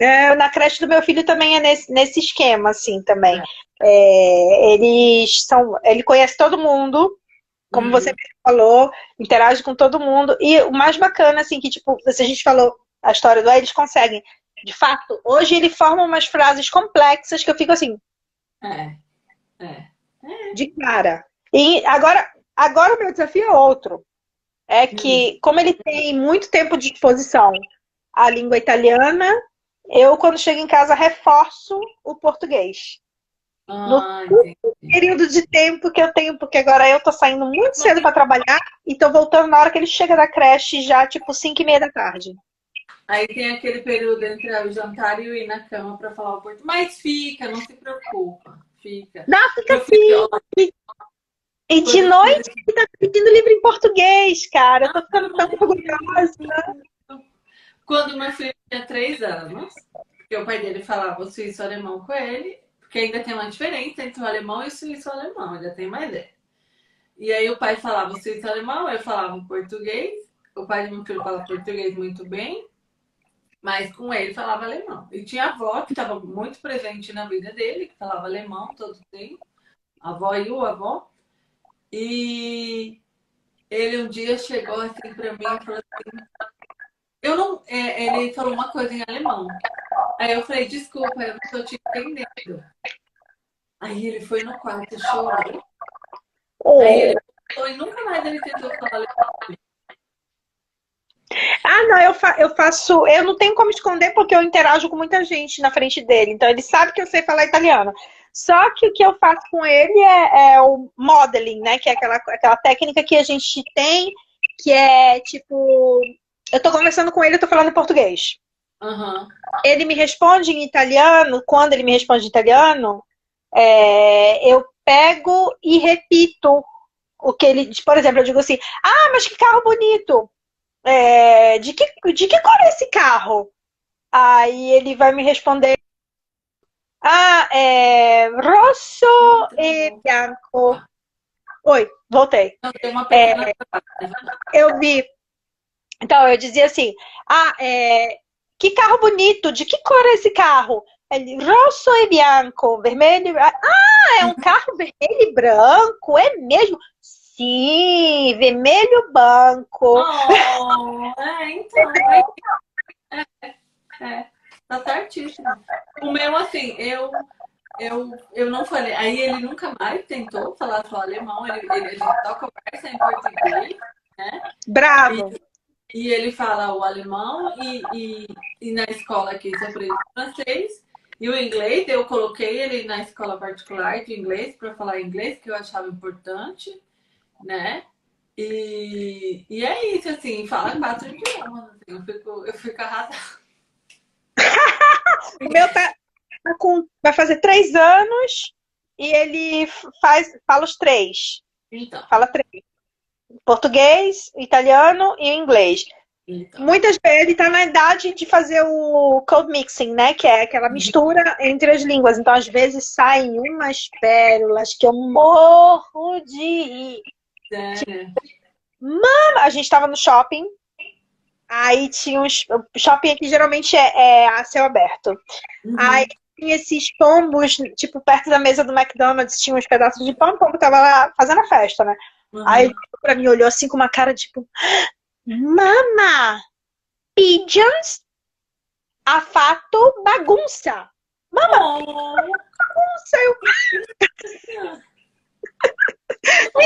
É, na creche do meu filho também é nesse, nesse esquema, assim, também. É. É, eles são, ele conhece todo mundo, como uhum. você falou, interage com todo mundo. E o mais bacana, assim, que, tipo, se a gente falou a história do eles conseguem. De fato, hoje ele forma umas frases complexas que eu fico assim. É. É. é. De cara. E agora, agora o meu desafio é outro é que, hum. como ele tem muito tempo de exposição à língua italiana, eu, quando chego em casa, reforço o português. Ah, no período de tempo que eu tenho, porque agora eu tô saindo muito cedo para trabalhar e tô voltando na hora que ele chega da creche, já tipo 5 e meia da tarde. Aí tem aquele período entre o jantar e o ir na cama para falar o português. Mas fica, não se preocupa. Fica. Não, fica sim. E de noite ele tá pedindo livro em português, cara. Eu tô ficando tão orgulhosa. Quando meu filho tinha três anos, porque o pai dele falava o suíço-alemão com ele, porque ainda tem uma diferença entre o alemão e o suíço-alemão, ainda tem mais ideia. E aí o pai falava o suíço-alemão, eu falava português. O pai do meu filho fala português muito bem, mas com ele falava alemão. E tinha a avó que estava muito presente na vida dele, que falava alemão todo o tempo. A avó e o avó. E ele um dia chegou assim para mim e falou assim: Eu não. É, ele falou uma coisa em alemão. Aí eu falei: Desculpa, eu não estou te entendendo. Aí ele foi no quarto chorou. Oh. Aí ele falou, e nunca mais ele tentou falar alemão. Ah, não, eu, fa eu faço. Eu não tenho como esconder porque eu interajo com muita gente na frente dele. Então ele sabe que eu sei falar italiano. Só que o que eu faço com ele é, é o modeling, né? Que é aquela, aquela técnica que a gente tem, que é tipo. Eu tô conversando com ele, eu tô falando português. Uhum. Ele me responde em italiano, quando ele me responde em italiano, é, eu pego e repito o que ele. Por exemplo, eu digo assim: Ah, mas que carro bonito! É, de, que, de que cor é esse carro? Aí ele vai me responder ah, é rosso e bianco. Oi, voltei. É, eu vi. Então, eu dizia assim: ah, é, que carro bonito, de que cor é esse carro? Ele, rosso e bianco, vermelho. Ah, é um carro vermelho e branco, é mesmo? Sim, vermelho branco. Oh, <laughs> é, então. É, é, é. Tá certíssimo. O meu, assim, eu, eu, eu não falei. Aí ele nunca mais tentou falar só alemão. Ele, ele, a gente só conversa em português, né? Bravo! E, e ele fala o alemão e, e, e na escola aqui você aprende francês. E o inglês, eu coloquei ele na escola particular de inglês para falar inglês, que eu achava importante, né? E, e é isso, assim, fala quatro idiomas. Assim, eu, fico, eu fico arrasada. O meu tá, tá, com, vai fazer três anos e ele faz, fala os três. Então. Fala três. Português, italiano e inglês. Então. Muitas vezes ele está na idade de fazer o code mixing, né? Que é aquela mistura entre as línguas. Então, às vezes, saem umas pérolas que eu morro de rir. Tipo, Mama! A gente tava no shopping. Aí tinha uns. O shopping aqui geralmente é, é a céu aberto. Uhum. Aí tinha esses pombos, tipo, perto da mesa do McDonald's, tinha uns pedaços de pão, o pombo tava lá fazendo a festa, né? Uhum. Aí ele pra mim olhou assim com uma cara tipo. Mama! Pigeons? A fato bagunça! Mama! Oh. Bagunça! Eu... <laughs> Me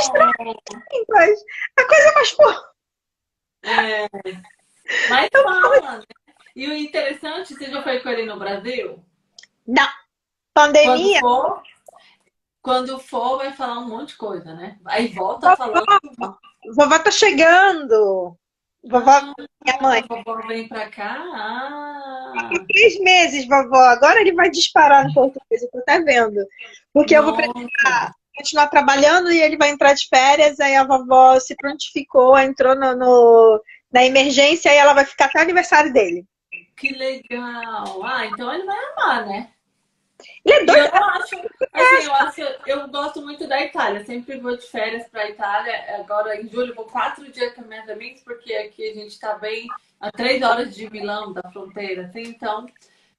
línguas. A coisa mais porra. É. Mas fala, né? E o interessante, você já foi com ele no Brasil? Não. Pandemia? Quando for, quando for vai falar um monte de coisa, né? Aí volta vovó, falando. Vovó tá chegando. Vovó, ah, minha mãe. Vovó vem pra cá. Ah. Três meses, vovó. Agora ele vai disparar no português, eu tô até vendo. Porque Nossa. eu vou precisar continuar trabalhando e ele vai entrar de férias, aí a vovó se prontificou, entrou no, no, na emergência e ela vai ficar até o aniversário dele. Que legal! Ah, então ele vai amar, né? Ele é doido. Eu acho, assim, eu acho, eu gosto muito da Itália. Sempre vou de férias para a Itália. Agora em julho vou quatro dias com minhas amigas, porque aqui a gente está bem a três horas de Milão da fronteira, assim, então.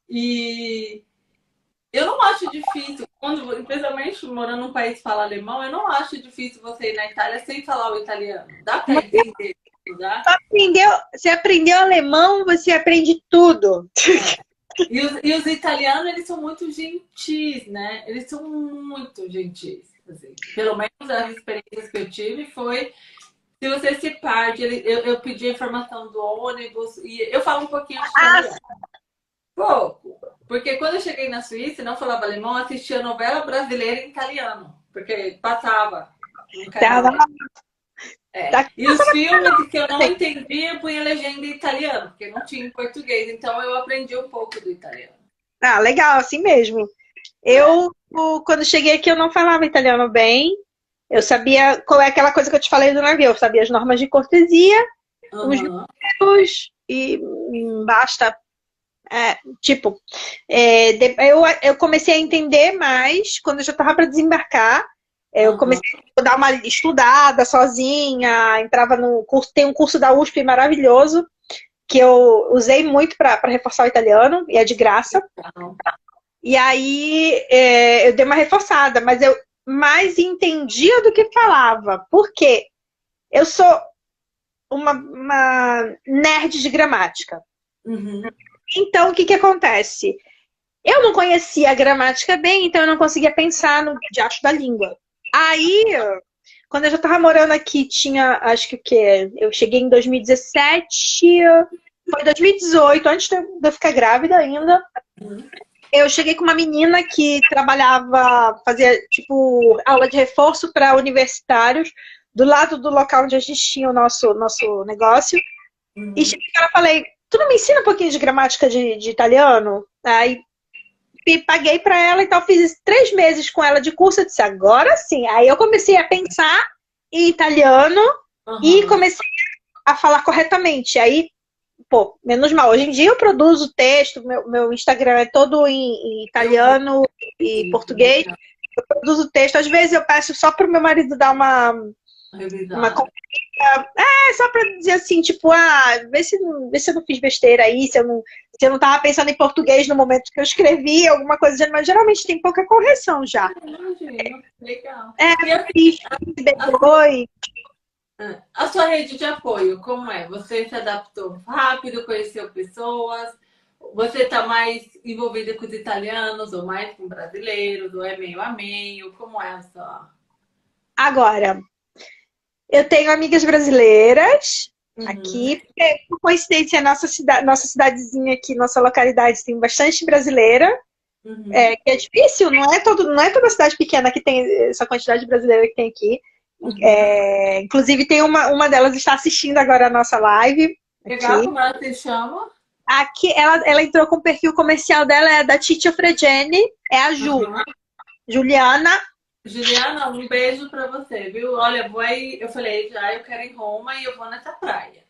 E eu não acho difícil, quando, especialmente morando num país que fala alemão, eu não acho difícil você ir na Itália sem falar o italiano. Dá para entender. Dá? Aprendeu, você aprendeu alemão, você aprende tudo. E os, e os, italianos, eles são muito gentis, né? Eles são muito gentis. Assim. Pelo menos as experiências que eu tive foi se você se perde, eu, eu pedi a informação do ônibus e eu falo um pouquinho de italiano. Ah, Pouco. Porque quando eu cheguei na Suíça e não falava alemão, assistia novela brasileira em italiano. Porque passava. É. Tá e os filmes que eu não entendia, eu punha legenda em italiano, porque não tinha em português. Então eu aprendi um pouco do italiano. Ah, legal, assim mesmo. Eu, quando cheguei aqui, eu não falava italiano bem. Eu sabia qual é aquela coisa que eu te falei do navio. Eu sabia as normas de cortesia, uhum. os números, e basta é, tipo, é, eu, eu comecei a entender mais quando eu já estava para desembarcar. Eu comecei a dar uma estudada sozinha, entrava no curso, tem um curso da USP maravilhoso, que eu usei muito para reforçar o italiano, e é de graça. E aí é, eu dei uma reforçada, mas eu mais entendia do que falava. Por quê? Eu sou uma, uma nerd de gramática. Uhum. Então, o que, que acontece? Eu não conhecia a gramática bem, então eu não conseguia pensar no diacho da língua. Aí, quando eu já estava morando aqui, tinha, acho que o quê? Eu cheguei em 2017, foi 2018, antes de eu ficar grávida ainda. Eu cheguei com uma menina que trabalhava, fazia, tipo, aula de reforço para universitários, do lado do local onde a gente tinha o nosso, nosso negócio. Uhum. E cheguei e falei, tu não me ensina um pouquinho de gramática de, de italiano? Aí paguei para ela e tal, fiz três meses com ela de curso, eu disse, agora sim. Aí eu comecei a pensar em italiano uhum. e comecei a falar corretamente. Aí, pô, menos mal. Hoje em dia eu produzo texto, meu, meu Instagram é todo em, em italiano e português. Eu produzo texto, às vezes eu peço só pro meu marido dar uma, uma é, só pra dizer assim, tipo, ah, vê se, vê se eu não fiz besteira aí, se eu não, se eu não tava pensando em português no momento que eu escrevi, alguma coisa, mas geralmente tem pouca correção já. Legal. É, eu fiz, depois. A sua rede de apoio, como é? Você se adaptou rápido, conheceu pessoas? Você está mais envolvida com os italianos ou mais com brasileiros? Ou é meio a meio? Como é a sua... Agora, eu tenho amigas brasileiras uhum. aqui, por coincidência, nossa, cidade, nossa cidadezinha aqui, nossa localidade tem bastante brasileira. Uhum. É, que é difícil, não é, todo, não é toda cidade pequena que tem essa quantidade brasileira que tem aqui. Uhum. É, inclusive, tem uma, uma delas está assistindo agora a nossa live. Legal, como ela se chama? Aqui, ela, ela entrou com o perfil comercial dela, é da Titia Fregene, é a Ju. Uhum. Juliana Juliana, um beijo pra você, viu? Olha, vou aí, eu falei já, eu quero ir em Roma e eu vou nessa praia.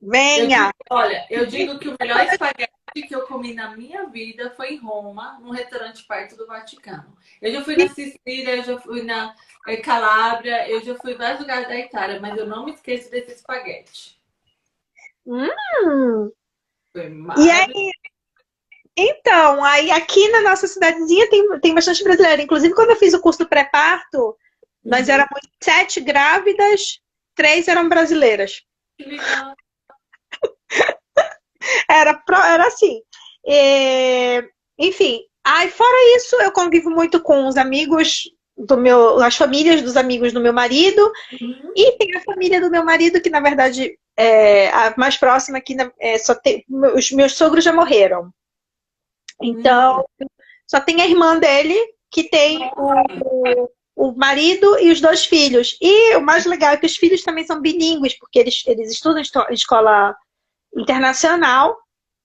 Venha! Eu digo, olha, eu digo que o melhor espaguete que eu comi na minha vida foi em Roma, num restaurante perto do Vaticano. Eu já fui na Sicília, eu já fui na eh, Calábria, eu já fui em vários lugares da Itália, mas eu não me esqueço desse espaguete. Hum. E aí, então, aí aqui na nossa cidadezinha tem, tem bastante brasileiro. Inclusive, quando eu fiz o curso pré-parto, nós uhum. éramos sete grávidas, três eram brasileiras. Que legal. <laughs> era, era assim. E, enfim, aí fora isso, eu convivo muito com os amigos do meu, as famílias dos amigos do meu marido uhum. e tem a família do meu marido que na verdade é a mais próxima aqui é, só tem os meus sogros já morreram então só tem a irmã dele que tem o, o marido e os dois filhos e o mais legal é que os filhos também são bilíngues porque eles eles estudam em escola internacional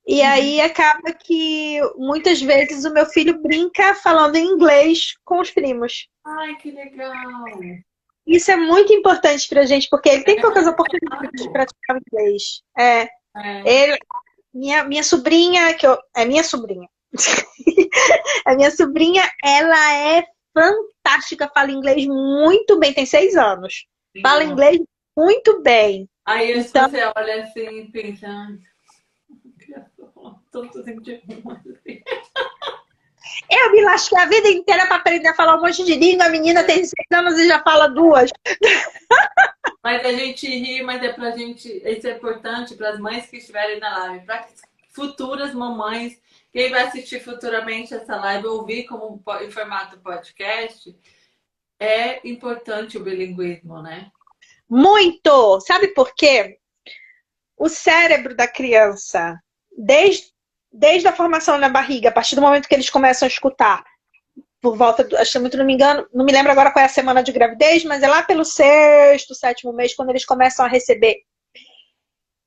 e uhum. aí acaba que muitas vezes o meu filho brinca falando em inglês com os primos. Ai, que legal! Isso é muito importante pra gente, porque ele tem poucas oportunidades de praticar o inglês. É. é. Ele, minha, minha sobrinha, que eu, é minha sobrinha. <laughs> a minha sobrinha, ela é fantástica, fala inglês muito bem, tem seis anos. Fala inglês muito bem. Aí então, você olha assim, pensando. Assim. <laughs> Eu me lasquei a vida inteira para aprender a falar um monte de língua. A menina tem seis anos e já fala duas. <laughs> Mas a gente ri, mas é pra gente. Isso é importante para as mães que estiverem na live, para futuras mamães. Quem vai assistir futuramente essa live, ouvir como em formato podcast, é importante o bilinguismo, né? Muito! Sabe por quê? O cérebro da criança, desde desde a formação na barriga, a partir do momento que eles começam a escutar, por volta, do, acho muito não me engano, não me lembro agora qual é a semana de gravidez, mas é lá pelo sexto, sétimo mês, quando eles começam a receber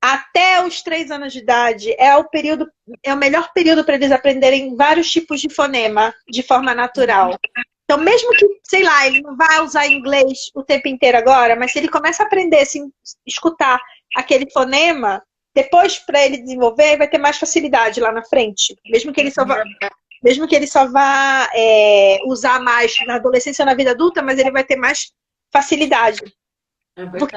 até os três anos de idade é o período, é o melhor período para eles aprenderem vários tipos de fonema de forma natural. Então, mesmo que, sei lá, ele não vai usar inglês o tempo inteiro agora, mas se ele começa a aprender, assim, escutar aquele fonema, depois, para ele desenvolver, vai ter mais facilidade lá na frente. Mesmo que ele só vá, mesmo que ele só vá é, usar mais na adolescência ou na vida adulta, mas ele vai ter mais facilidade. É Porque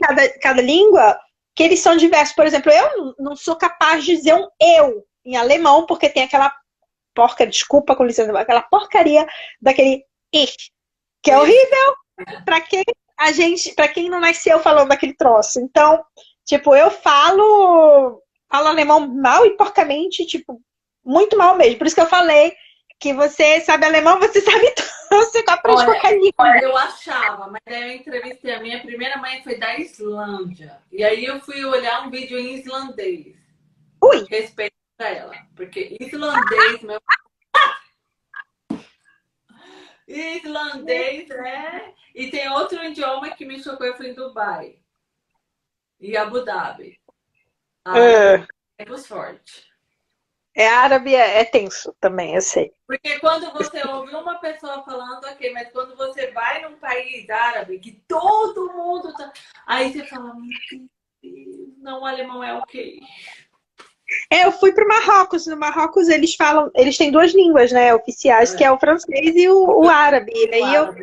cada, cada língua que eles são diversos. Por exemplo, eu não sou capaz de dizer um eu em alemão, porque tem aquela porca, desculpa com licença, aquela porcaria daquele ich, que é horrível para quem a gente, para quem não nasceu falando daquele troço. Então, Tipo, eu falo, falo alemão mal e porcamente, tipo, muito mal mesmo. Por isso que eu falei que você sabe alemão, você sabe tudo, <laughs> você aprende olha, qualquer língua. Eu achava, mas aí eu entrevistei a minha primeira mãe foi da Islândia. E aí eu fui olhar um vídeo em islandês. Ui! Respeito pra ela. Porque islandês, meu. <laughs> Islandês, né? E tem outro idioma que me chocou, eu fui em Dubai e Abu Dhabi. é. Tempos forte. É árabe, é, é, tenso também, eu sei. Porque quando você ouve uma pessoa falando, ok, mas quando você vai num país árabe, que todo mundo tá. Aí você fala, não, o alemão é ok. É, eu fui para o Marrocos. No Marrocos eles falam, eles têm duas línguas, né, oficiais, é. que é o francês e o, o árabe. E aí eu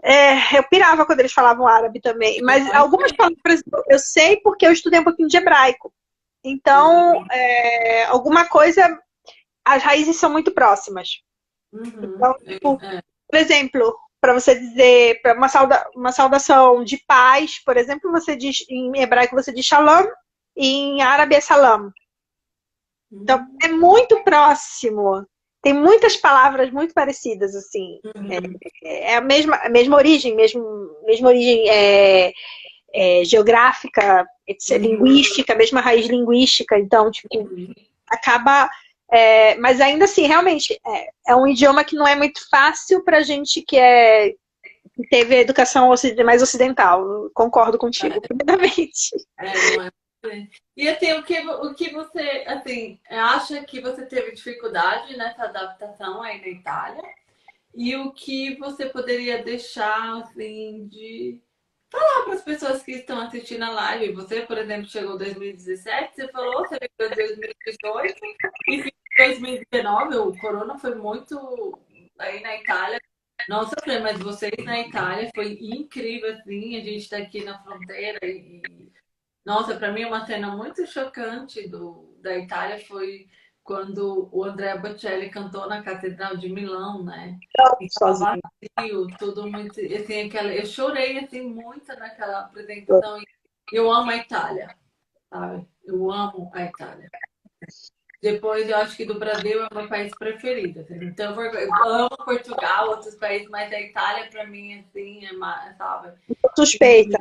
é, eu pirava quando eles falavam árabe também. Mas algumas palavras eu sei porque eu estudei um pouquinho de hebraico. Então, uhum. é, alguma coisa, as raízes são muito próximas. Uhum. Então, tipo, é. por exemplo, para você dizer, para uma, sauda, uma saudação de paz, por exemplo, você diz em hebraico você diz shalom e em árabe é salam. Então, uhum. é muito próximo tem muitas palavras muito parecidas, assim. Uhum. É, é, a mesma, a mesma origem, mesmo, mesma origem é, é, geográfica, uhum. linguística, mesma raiz linguística. Então, tipo, acaba. É, mas ainda assim, realmente, é, é, um idioma que não é muito fácil pra gente que é que teve a educação mais ocidental. Concordo contigo, é. primeiramente. É, não é e assim, o que, o que você assim, acha que você teve dificuldade nessa adaptação aí na Itália? E o que você poderia deixar assim de falar para as pessoas que estão assistindo a live? Você, por exemplo, chegou em 2017, você falou, você veio em 2018, 2018 e em 2019 o corona foi muito aí na Itália. Nossa, mas vocês na Itália foi incrível, assim. A gente está aqui na fronteira e, nossa, para mim uma cena muito chocante do, da Itália foi quando o André Bocelli cantou na Catedral de Milão, né? Vazio, tudo muito, assim, aquela, eu chorei assim muito naquela apresentação. Eu amo a Itália, sabe? Eu amo a Itália. Depois, eu acho que do Brasil é o meu país preferido. Assim. Então, eu amo Portugal, outros países, mas a Itália, para mim, assim, é mais, sabe? Suspeita.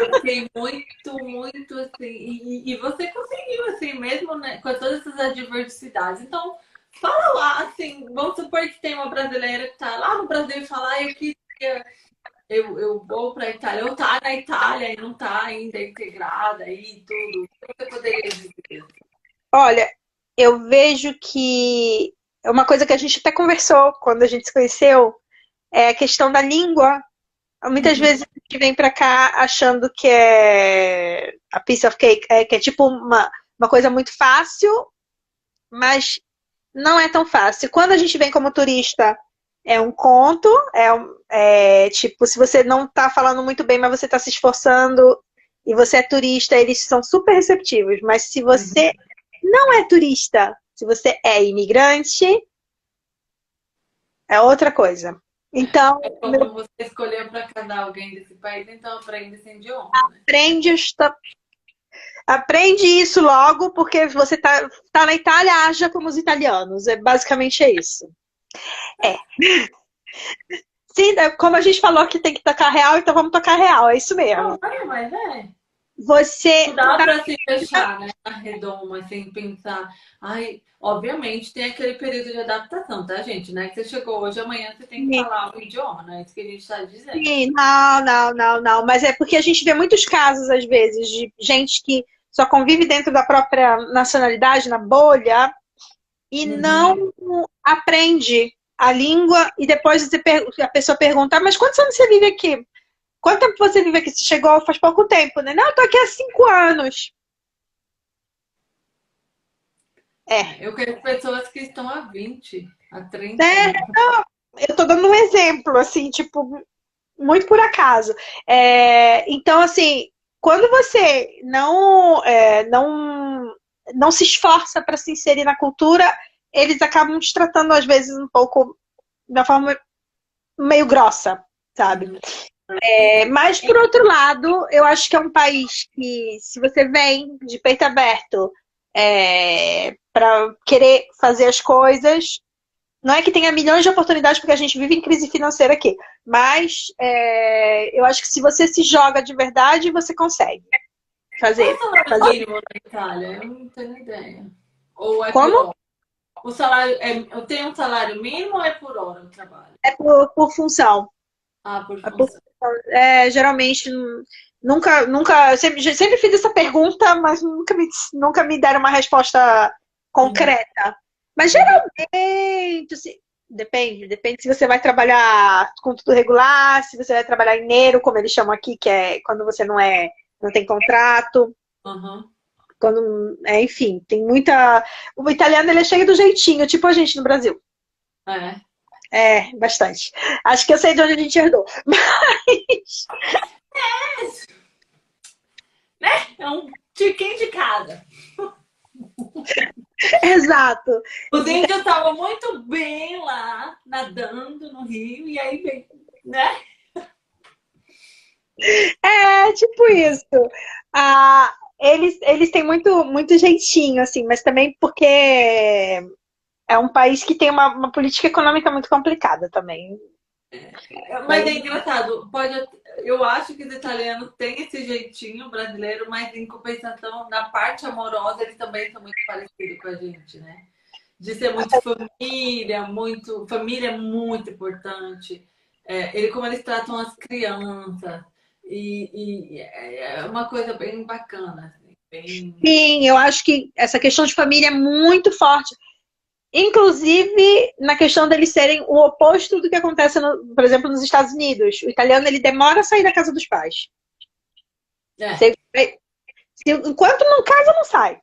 Eu fiquei muito, muito, assim. E, e você conseguiu, assim, mesmo né, com todas essas adversidades. Então, fala lá, assim, vamos supor que tem uma brasileira que tá lá no Brasil e fala, ah, eu queria eu, eu vou para a Itália, eu tá na Itália e não tá ainda integrada e tudo. O que você poderia dizer? Olha, eu vejo que é uma coisa que a gente até conversou quando a gente se conheceu, é a questão da língua. Muitas uhum. vezes a gente vem para cá achando que é a piece of cake, é, que é tipo uma, uma coisa muito fácil, mas não é tão fácil. Quando a gente vem como turista, é um conto, é, é tipo, se você não está falando muito bem, mas você está se esforçando e você é turista, eles são super receptivos. Mas se você uhum não é turista, se você é imigrante, é outra coisa. Então. É como meu... você escolheu para casar alguém desse país, então aprende esse idioma. Né? Aprende esta... Aprende isso logo, porque você tá, tá na Itália, haja como os italianos. É basicamente é isso. É. Sim, né, como a gente falou que tem que tocar real, então vamos tocar real, é isso mesmo. Não, é, mas é. Você. Não dá tá... para se fechar, né? Na redoma, sem pensar. Ai, obviamente tem aquele período de adaptação, tá, gente? Né? Que você chegou hoje, amanhã você tem que Sim. falar o idioma, né? Isso que a gente está dizendo. Sim, não, não, não, não. Mas é porque a gente vê muitos casos, às vezes, de gente que só convive dentro da própria nacionalidade, na bolha, e uhum. não aprende a língua, e depois a pessoa pergunta, mas quantos anos você vive aqui? Quanto tempo você vive aqui? Você chegou faz pouco tempo, né? Não, eu tô aqui há cinco anos. É. Eu quero pessoas que estão há 20, há 30. É, não, eu tô dando um exemplo, assim, tipo, muito por acaso. É, então, assim, quando você não, é, não, não se esforça para se inserir na cultura, eles acabam te tratando, às vezes, um pouco da forma meio grossa, sabe? É, mas, por outro lado, eu acho que é um país que, se você vem de peito aberto é, para querer fazer as coisas, não é que tenha milhões de oportunidades, porque a gente vive em crise financeira aqui, mas é, eu acho que se você se joga de verdade, você consegue fazer. Qual é o salário mínimo na Itália? Eu não tenho ideia. Ou é Como? O salário é, tem um salário mínimo ou é por hora o trabalho? É por, por função. Ah, por função. É, geralmente, nunca, nunca, sempre, sempre fiz essa pergunta, mas nunca me, nunca me deram uma resposta concreta. Uhum. Mas geralmente, assim, depende, depende se você vai trabalhar com tudo regular, se você vai trabalhar em Nero, como eles chamam aqui, que é quando você não é, não tem contrato. Uhum. Quando, é, enfim, tem muita. O italiano ele é cheio do jeitinho, tipo a gente no Brasil. É. É, bastante. Acho que eu sei de onde a gente herdou. <laughs> Mas. É, né? é um tiquinho de cada. Exato. Os índios estavam muito bem lá, nadando no rio, e aí vem, né? É, tipo isso. Ah, eles, eles têm muito, muito jeitinho, assim, mas também porque é um país que tem uma, uma política econômica muito complicada também. É, mas é engraçado, pode, eu acho que os italianos têm esse jeitinho brasileiro, mas em compensação, na parte amorosa, eles também são muito parecidos com a gente, né? De ser muito família, muito. Família é muito importante. É, ele, como eles tratam as crianças. E, e é uma coisa bem bacana. Assim, bem... Sim, eu acho que essa questão de família é muito forte. Inclusive na questão deles serem o oposto do que acontece, no, por exemplo, nos Estados Unidos. O italiano ele demora a sair da casa dos pais. É. Se, enquanto não casa, não sai.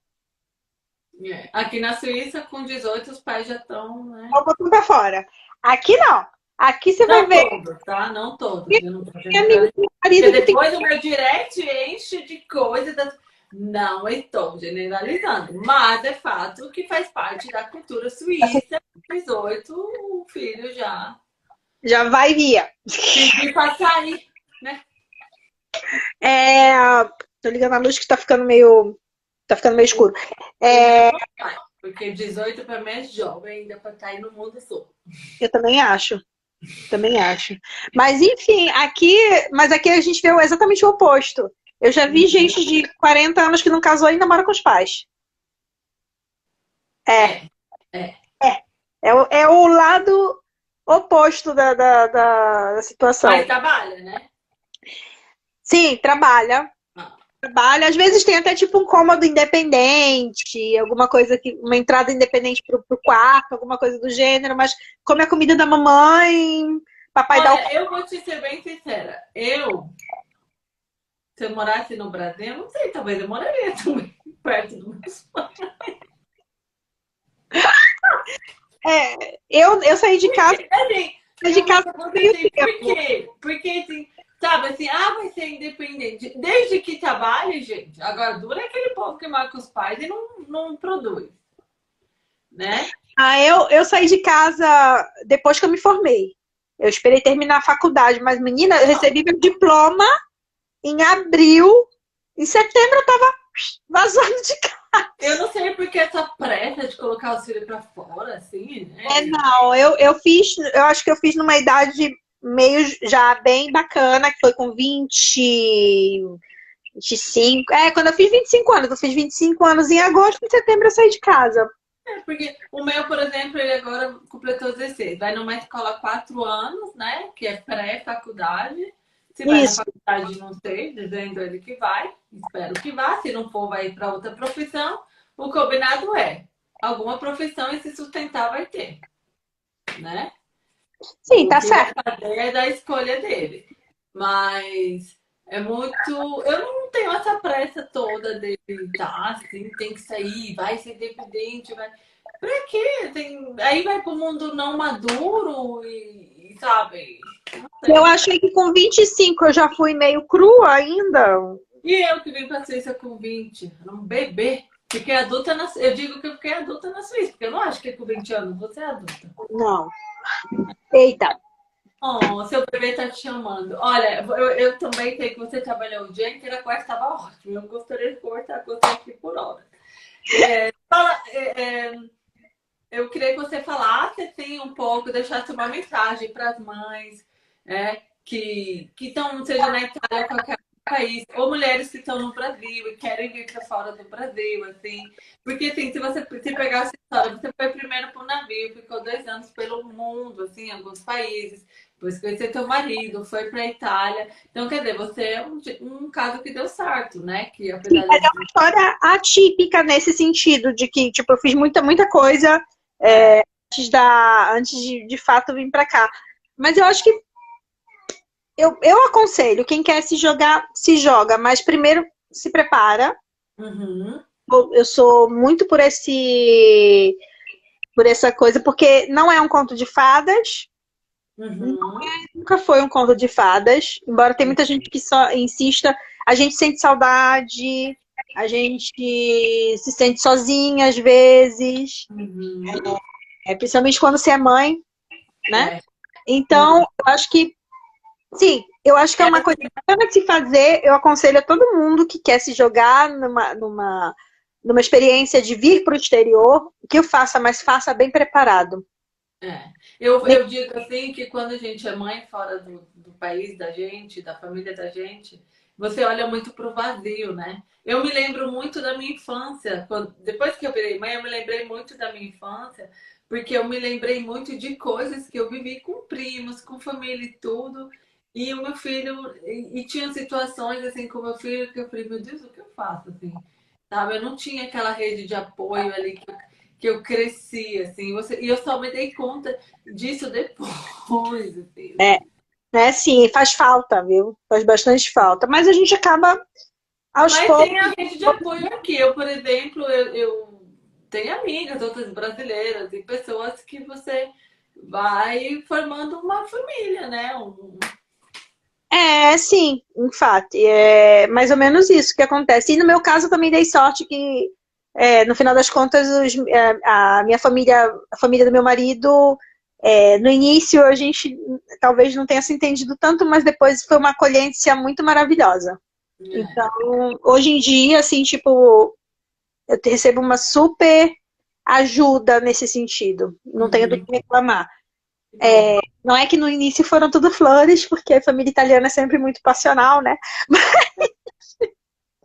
É. Aqui na Suíça, com 18, os pais já estão, né? Estão pra fora. Aqui não. Aqui você não vai ver. Todos, tá? Não todos. Eu não tô Porque depois o meu direct enche de coisa. Das... Não estou generalizando, mas é fato que faz parte da cultura suíça. 18, o filho já. Já vai via. E pra sair, né? É. Tô ligando a luz que tá ficando meio. Tá ficando meio escuro. É... Porque 18 para mim é jovem ainda para estar tá aí no mundo sul. Eu também acho. Também acho. Mas enfim, aqui, mas aqui a gente vê exatamente o oposto. Eu já vi uhum. gente de 40 anos que não casou e ainda mora com os pais. É. É. É. É, o, é o lado oposto da, da, da, da situação. Mas trabalha, né? Sim, trabalha trabalho. Às vezes tem até tipo um cômodo independente, alguma coisa que. uma entrada independente pro, pro quarto, alguma coisa do gênero, mas come a comida da mamãe, papai Olha, dá o. Eu vou te ser bem sincera. Eu, se eu morasse no Brasil, não sei, talvez eu moraria <laughs> também perto do meus pais. É, eu, eu saí de casa. Porque, assim, saí de casa. Por quê? Porque assim, Sabe assim, ah, vai ser independente. Desde que trabalhe, gente. Agora, dura é aquele povo que marca os pais e não, não produz. Né? Ah, eu, eu saí de casa depois que eu me formei. Eu esperei terminar a faculdade, mas, menina, eu recebi meu diploma em abril. Em setembro eu tava vazando de casa. Eu não sei porque essa pressa de colocar o filho pra fora, assim, né? É, não, eu, eu fiz, eu acho que eu fiz numa idade meio já bem bacana, que foi com 20, 25. É, quando eu fiz 25 anos, eu fiz 25 anos em agosto, em setembro eu saí de casa. É, porque o meu, por exemplo, ele agora completou 16. Vai numa escola 4 anos, né? Que é pré-faculdade. Se vai Isso. na faculdade, não sei, dizendo ele que vai. Espero que vá. Se não for, vai para outra profissão. O combinado é alguma profissão e se sustentar vai ter. Né? Sim, tá certo. É da escolha dele. Mas é muito. Eu não tenho essa pressa toda dele, tá? Assim, tem que sair, vai ser independente, vai. Pra quê? Tem... Aí vai pro mundo não maduro e, e sabe? Eu achei que com 25 eu já fui meio crua ainda. E eu que vim pra Suíça com 20, um bebê. Fiquei adulta na... Eu digo que eu fiquei adulta na Suíça, porque eu não acho que com 20 anos você é adulta. Não. Eita. Oh, seu bebê tá te chamando. Olha, eu, eu também sei que você trabalhou o dia inteiro, a quarta estava ótima. Eu gostaria de cortar você aqui por hora. É, fala, é, é, eu queria que você falasse assim, um pouco, deixasse uma mensagem para as mães é, que estão, seja na Itália, qualquer país, ou mulheres que estão no Brasil e querem vir para fora do Brasil, assim. Porque, assim, se você se pegar essa história, você foi primeiro para o navio, ficou dois anos pelo mundo, assim, em alguns países, depois conheceu teu marido, foi para a Itália. Então, quer dizer, você é um, um caso que deu certo, né? Que, apesar Sim, de... é uma história atípica nesse sentido, de que, tipo, eu fiz muita, muita coisa é, antes, da, antes de, de fato, vir para cá. Mas eu acho que eu, eu aconselho, quem quer se jogar, se joga, mas primeiro se prepara. Uhum. Eu sou muito por esse por essa coisa, porque não é um conto de fadas. Uhum. É, nunca foi um conto de fadas. Embora tem muita gente que só insista, a gente sente saudade, a gente se sente sozinha às vezes. Uhum. É, é, principalmente quando você é mãe, né? É. Então, eu acho que Sim, eu acho que é uma coisa bacana de se fazer. Eu aconselho a todo mundo que quer se jogar numa, numa, numa experiência de vir para o exterior, que o faça, mas faça bem preparado. É. Eu, eu digo assim que quando a gente é mãe fora do, do país da gente, da família da gente, você olha muito para o vazio, né? Eu me lembro muito da minha infância. Quando, depois que eu virei mãe, eu me lembrei muito da minha infância, porque eu me lembrei muito de coisas que eu vivi com primos, com família e tudo. E o meu filho, e, e tinha situações assim com o meu filho que eu falei, meu Deus, o que eu faço? Assim, sabe? Eu não tinha aquela rede de apoio ali que, que eu cresci, assim, você, e eu só me dei conta disso depois. Assim. É, né, sim, faz falta, viu? Faz bastante falta. Mas a gente acaba aos Mas poucos. tem a rede de apoio aqui. Eu, por exemplo, eu, eu tem amigas, outras brasileiras, e pessoas que você vai formando uma família, né? Um... É, sim, em fato. É mais ou menos isso que acontece. E no meu caso, eu também dei sorte que, é, no final das contas, os, é, a minha família, a família do meu marido, é, no início a gente talvez não tenha se entendido tanto, mas depois foi uma acolhência muito maravilhosa. É. Então, hoje em dia, assim, tipo, eu recebo uma super ajuda nesse sentido. Não tenho do uhum. que reclamar. É, não é que no início foram tudo flores, porque a família italiana é sempre muito passional, né? Mas,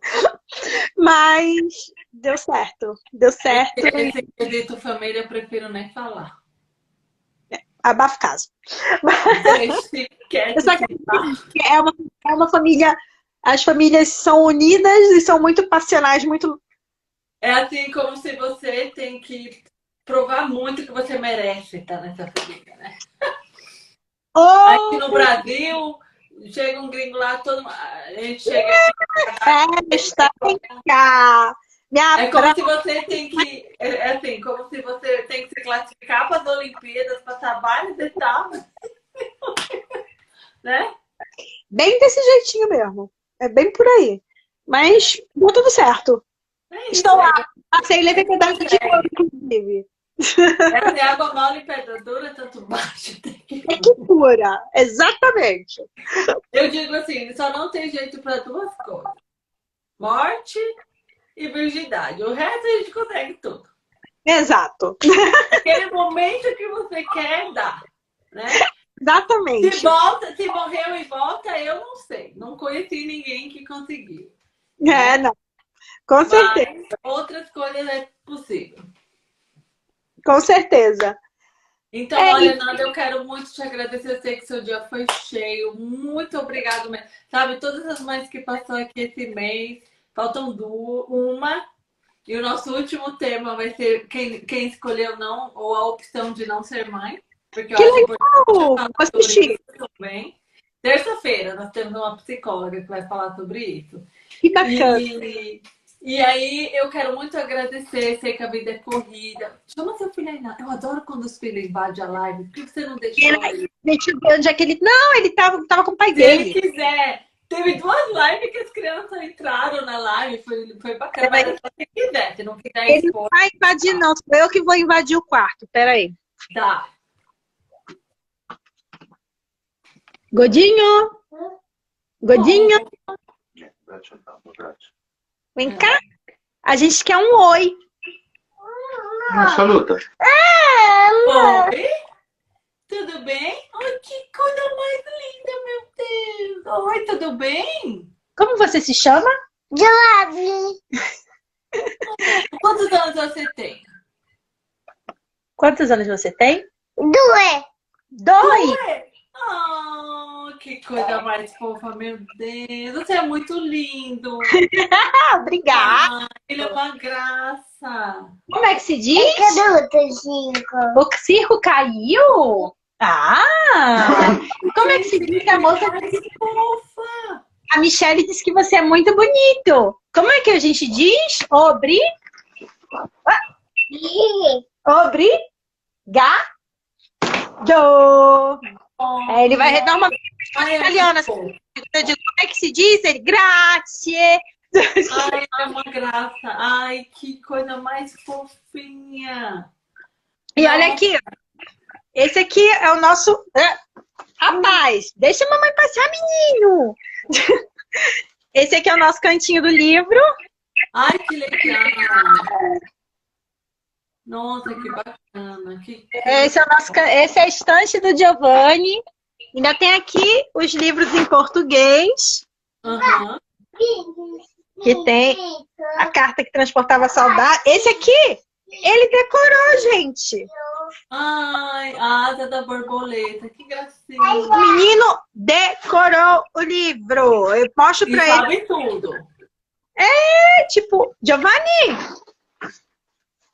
<laughs> mas deu certo. Deu certo. Esse quesito família eu prefiro nem falar. Abafa caso. <laughs> Que é uma, é uma família. As famílias são unidas e são muito passionais, muito. É assim como se você tem que provar muito que você merece estar nessa família, né? Oh, Aqui no Brasil, chega um gringo lá, todo a gente chega. Festa, <laughs> Minha é como se você tem que. É, é assim, como se você tem que se classificar para as Olimpíadas, para trabalhos e tal. <laughs> né? Bem desse jeitinho mesmo. É bem por aí. Mas deu tudo certo. É Estou lá. Passei levei pedaço de ouro, inclusive. É água mole e pedra dura, tanto baixo. <laughs> É que pura, exatamente. Eu digo assim, só não tem jeito para duas coisas. Morte e virgindade. O resto a gente consegue tudo. Exato. <laughs> Aquele momento que você quer dar, né? Exatamente. Se volta, se morreu e volta, eu não sei. Não conheci ninguém que conseguiu. É, não. Com certeza. Mas outras coisas é possível. Com certeza. Então, é olha, Nada, eu quero muito te agradecer. Eu sei que seu dia foi cheio. Muito obrigado mesmo. Sabe, todas as mães que passou aqui esse mês, faltam duas, uma. E o nosso último tema vai ser quem, quem escolheu não, ou a opção de não ser mãe. Porque que legal! Assistir. também. Terça-feira nós temos uma psicóloga que vai falar sobre isso. Que bacana. E, e aí eu quero muito agradecer, sei que a vida é corrida. Chama seu filho aí, não. Eu adoro quando os filhos invadem a live. Por que você não deixou ele? Deixa eu ver onde é que ele. Não, ele tava, tava com o pai Se dele. Se ele quiser. Teve duas lives que as crianças entraram na live, foi, foi bacana. Mas se quiser, se não quiser Ele não vai invadir, não. Sou eu que vou invadir o quarto. Peraí. Tá. Godinho! Godinho! Vem cá. A gente quer um oi. Nossa luta. É, oi? Tudo bem? Ai, que coisa mais linda, meu Deus. Oi, tudo bem? Como você se chama? Joab. <laughs> Quantos anos você tem? Quantos anos você tem? Dois. Dois? Oh, que coisa mais fofa, meu Deus. Você é muito lindo. <laughs> Obrigada. Ah, ele é uma graça. Como é que se diz? Cadê o circo? O circo caiu? Ah! Como é que se diz que a moça é fofa? A Michelle disse que você é muito bonito. Como é que a gente diz? Obri? Obri? Ga? Do. É, ele vai dar uma italiana. Eu digo, como é que se diz? Ele, grazie. Ai, é uma graça. Ai, que coisa mais fofinha. E olha aqui, esse aqui é o nosso. É, rapaz, deixa a mamãe passar, menino. <laughs> Esse aqui é o nosso cantinho do livro. Ai, que legal. Nossa, que bacana. Que... Esse, é o nosso, esse é a estante do Giovanni. Ainda tem aqui os livros em português. Uhum. Que tem a carta que transportava saudade. Esse aqui, ele decorou, gente. Ai, a asa da borboleta, que gracinha. O menino decorou o livro. Eu mostro pra ele. Sabe tudo. É, tipo, Giovanni,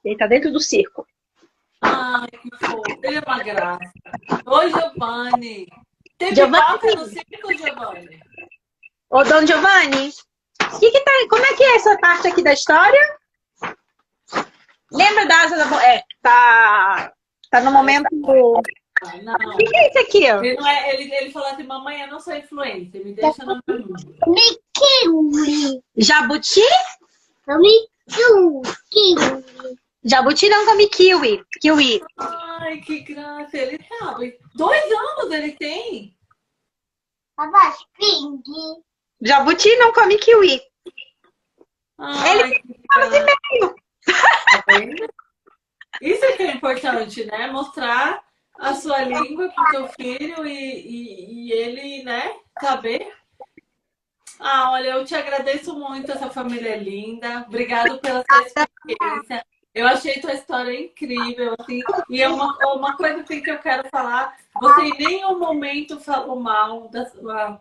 ele tá dentro do circo. Ai, que fofo. Ele é uma graça. Oi, Giovanni. Teve Giovanni. no circo, Giovanni? Ô, Dona Giovanni, que que tá, como é que é essa parte aqui da história? Lembra da asa da É, tá, tá no momento. Não. O que é isso aqui? Ele, não é, ele, ele falou assim: Mamãe, eu não sou influencer, me deixa no meu mundo. Jabuti? Kiwi. Jabuti não come kiwi. Kiwi. Ai, que graça. Ele sabe. Dois anos ele tem. Papai, ping. Jabuti não come kiwi. Ai, ele tem anos e meio. Isso é que é importante, né? Mostrar a sua língua pro teu filho e, e, e ele, né, saber. Ah, olha, eu te agradeço muito, essa família é linda. Obrigado pela sua experiência. Eu achei tua história incrível, assim, e é uma, uma coisa assim, que eu quero falar. Você em nenhum momento falou mal da sua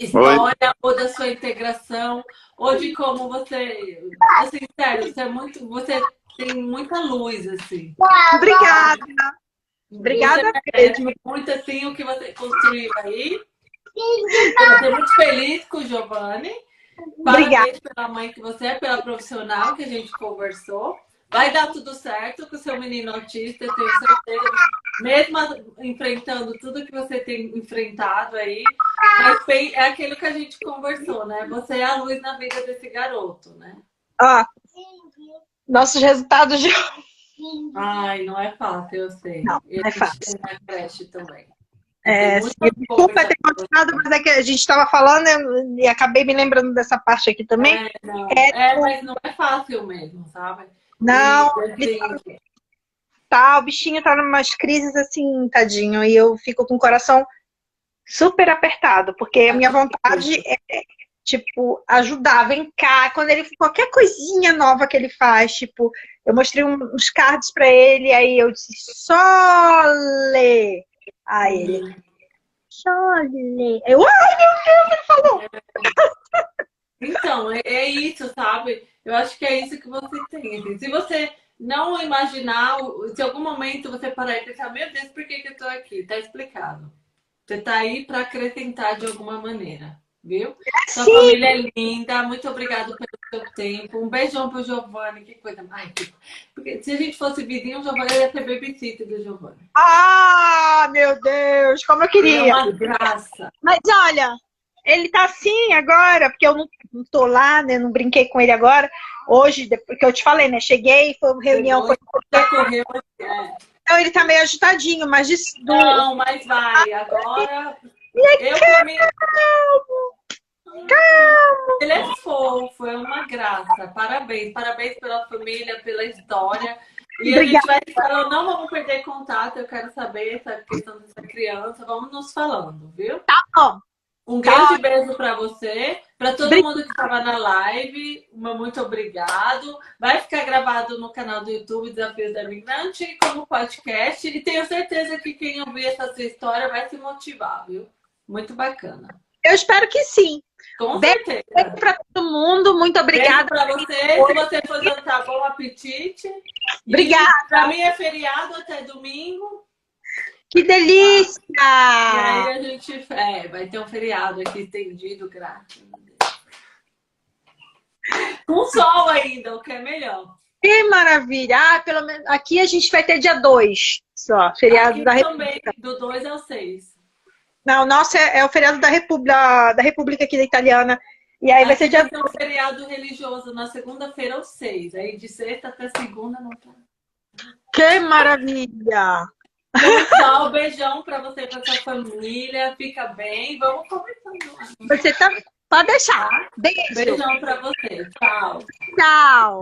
história, Oi. ou da sua integração, ou de como você. Assim, sério, você é muito. Você tem muita luz, assim. Obrigada. Obrigada mesmo. Muito assim o que você construiu aí. Eu estou muito feliz com o Giovanni. Parabéns Obrigada. pela mãe que você é, pela profissional que a gente conversou. Vai dar tudo certo com o seu menino autista, eu tenho certeza. Mesmo enfrentando tudo que você tem enfrentado aí, é aquilo que a gente conversou, né? Você é a luz na vida desse garoto, né? Ah, nossos resultados de Ai, não é fácil, eu sei. Não, não é fácil. Na creche também. É, desculpa ter continuado, mas é que a gente estava falando e acabei me lembrando dessa parte aqui também. É, não, é, é mas não é fácil mesmo, sabe? Não, e, assim, tá, o bichinho tá numas crises assim, tadinho, e eu fico com o coração super apertado, porque a minha vontade é, tipo, ajudar, vem cá, quando ele, qualquer coisinha nova que ele faz, tipo, eu mostrei uns cards para ele, aí eu disse, Sole! Aí ele, Sole! Eu, ai meu Deus, ele falou! Então, é, é, isso, sabe? Eu acho que é isso que você tem. Se você não imaginar, se algum momento você parar e pensar, meu Deus, por que, que eu tô aqui? Tá explicado. Você tá aí para acrescentar de alguma maneira viu? Sua Sim. família é linda, muito obrigado pelo seu tempo. Um beijão pro Giovanni, que coisa mais. Porque se a gente fosse vizinho, o Giovanni ia ser babysitter do Giovanni. Ah, meu Deus, como eu queria. É uma graça. Mas olha, ele tá assim agora, porque eu não, não tô lá, né? Não brinquei com ele agora. Hoje, porque eu te falei, né? Cheguei, foi uma reunião. Foi... Correu, é. Então ele tá meio agitadinho, mas. De... Não, mas vai. Agora. Eu, calma, calma. Ele é fofo, é uma graça. Parabéns, parabéns pela família, pela história. E Obrigada. a gente vai falando, não vamos perder contato, eu quero saber essa questão dessa criança, vamos nos falando, viu? Tá bom. Um grande tá. beijo para você, para todo Obrigada. mundo que estava na live, uma muito obrigado. Vai ficar gravado no canal do YouTube Desafios da Migrante como podcast e tenho certeza que quem ouvir essa sua história vai se motivar, viu? Muito bacana. Eu espero que sim. Com certeza. Beijo para todo mundo. Muito obrigada. para você. Se você for jantar, bom apetite. Obrigada. Para mim é feriado até domingo. Que delícia! E aí a gente é, vai ter um feriado aqui estendido, graças Deus. Com sol ainda, o que é melhor. Que maravilha! Ah, pelo menos aqui a gente vai ter dia 2 só, feriado aqui da República. do 2 ao 6. Não, o nosso é, é o feriado da República, da, República aqui da Italiana. E aí vai ser dia. Um feriado religioso na segunda-feira é ou seis. Aí de sexta até segunda não tá. Que maravilha! Pessoal, um beijão para você e pra sua família. Fica bem. Vamos começando. Então. Você tá... Pode deixar. Beijo. Beijão para você. Tchau. Tchau.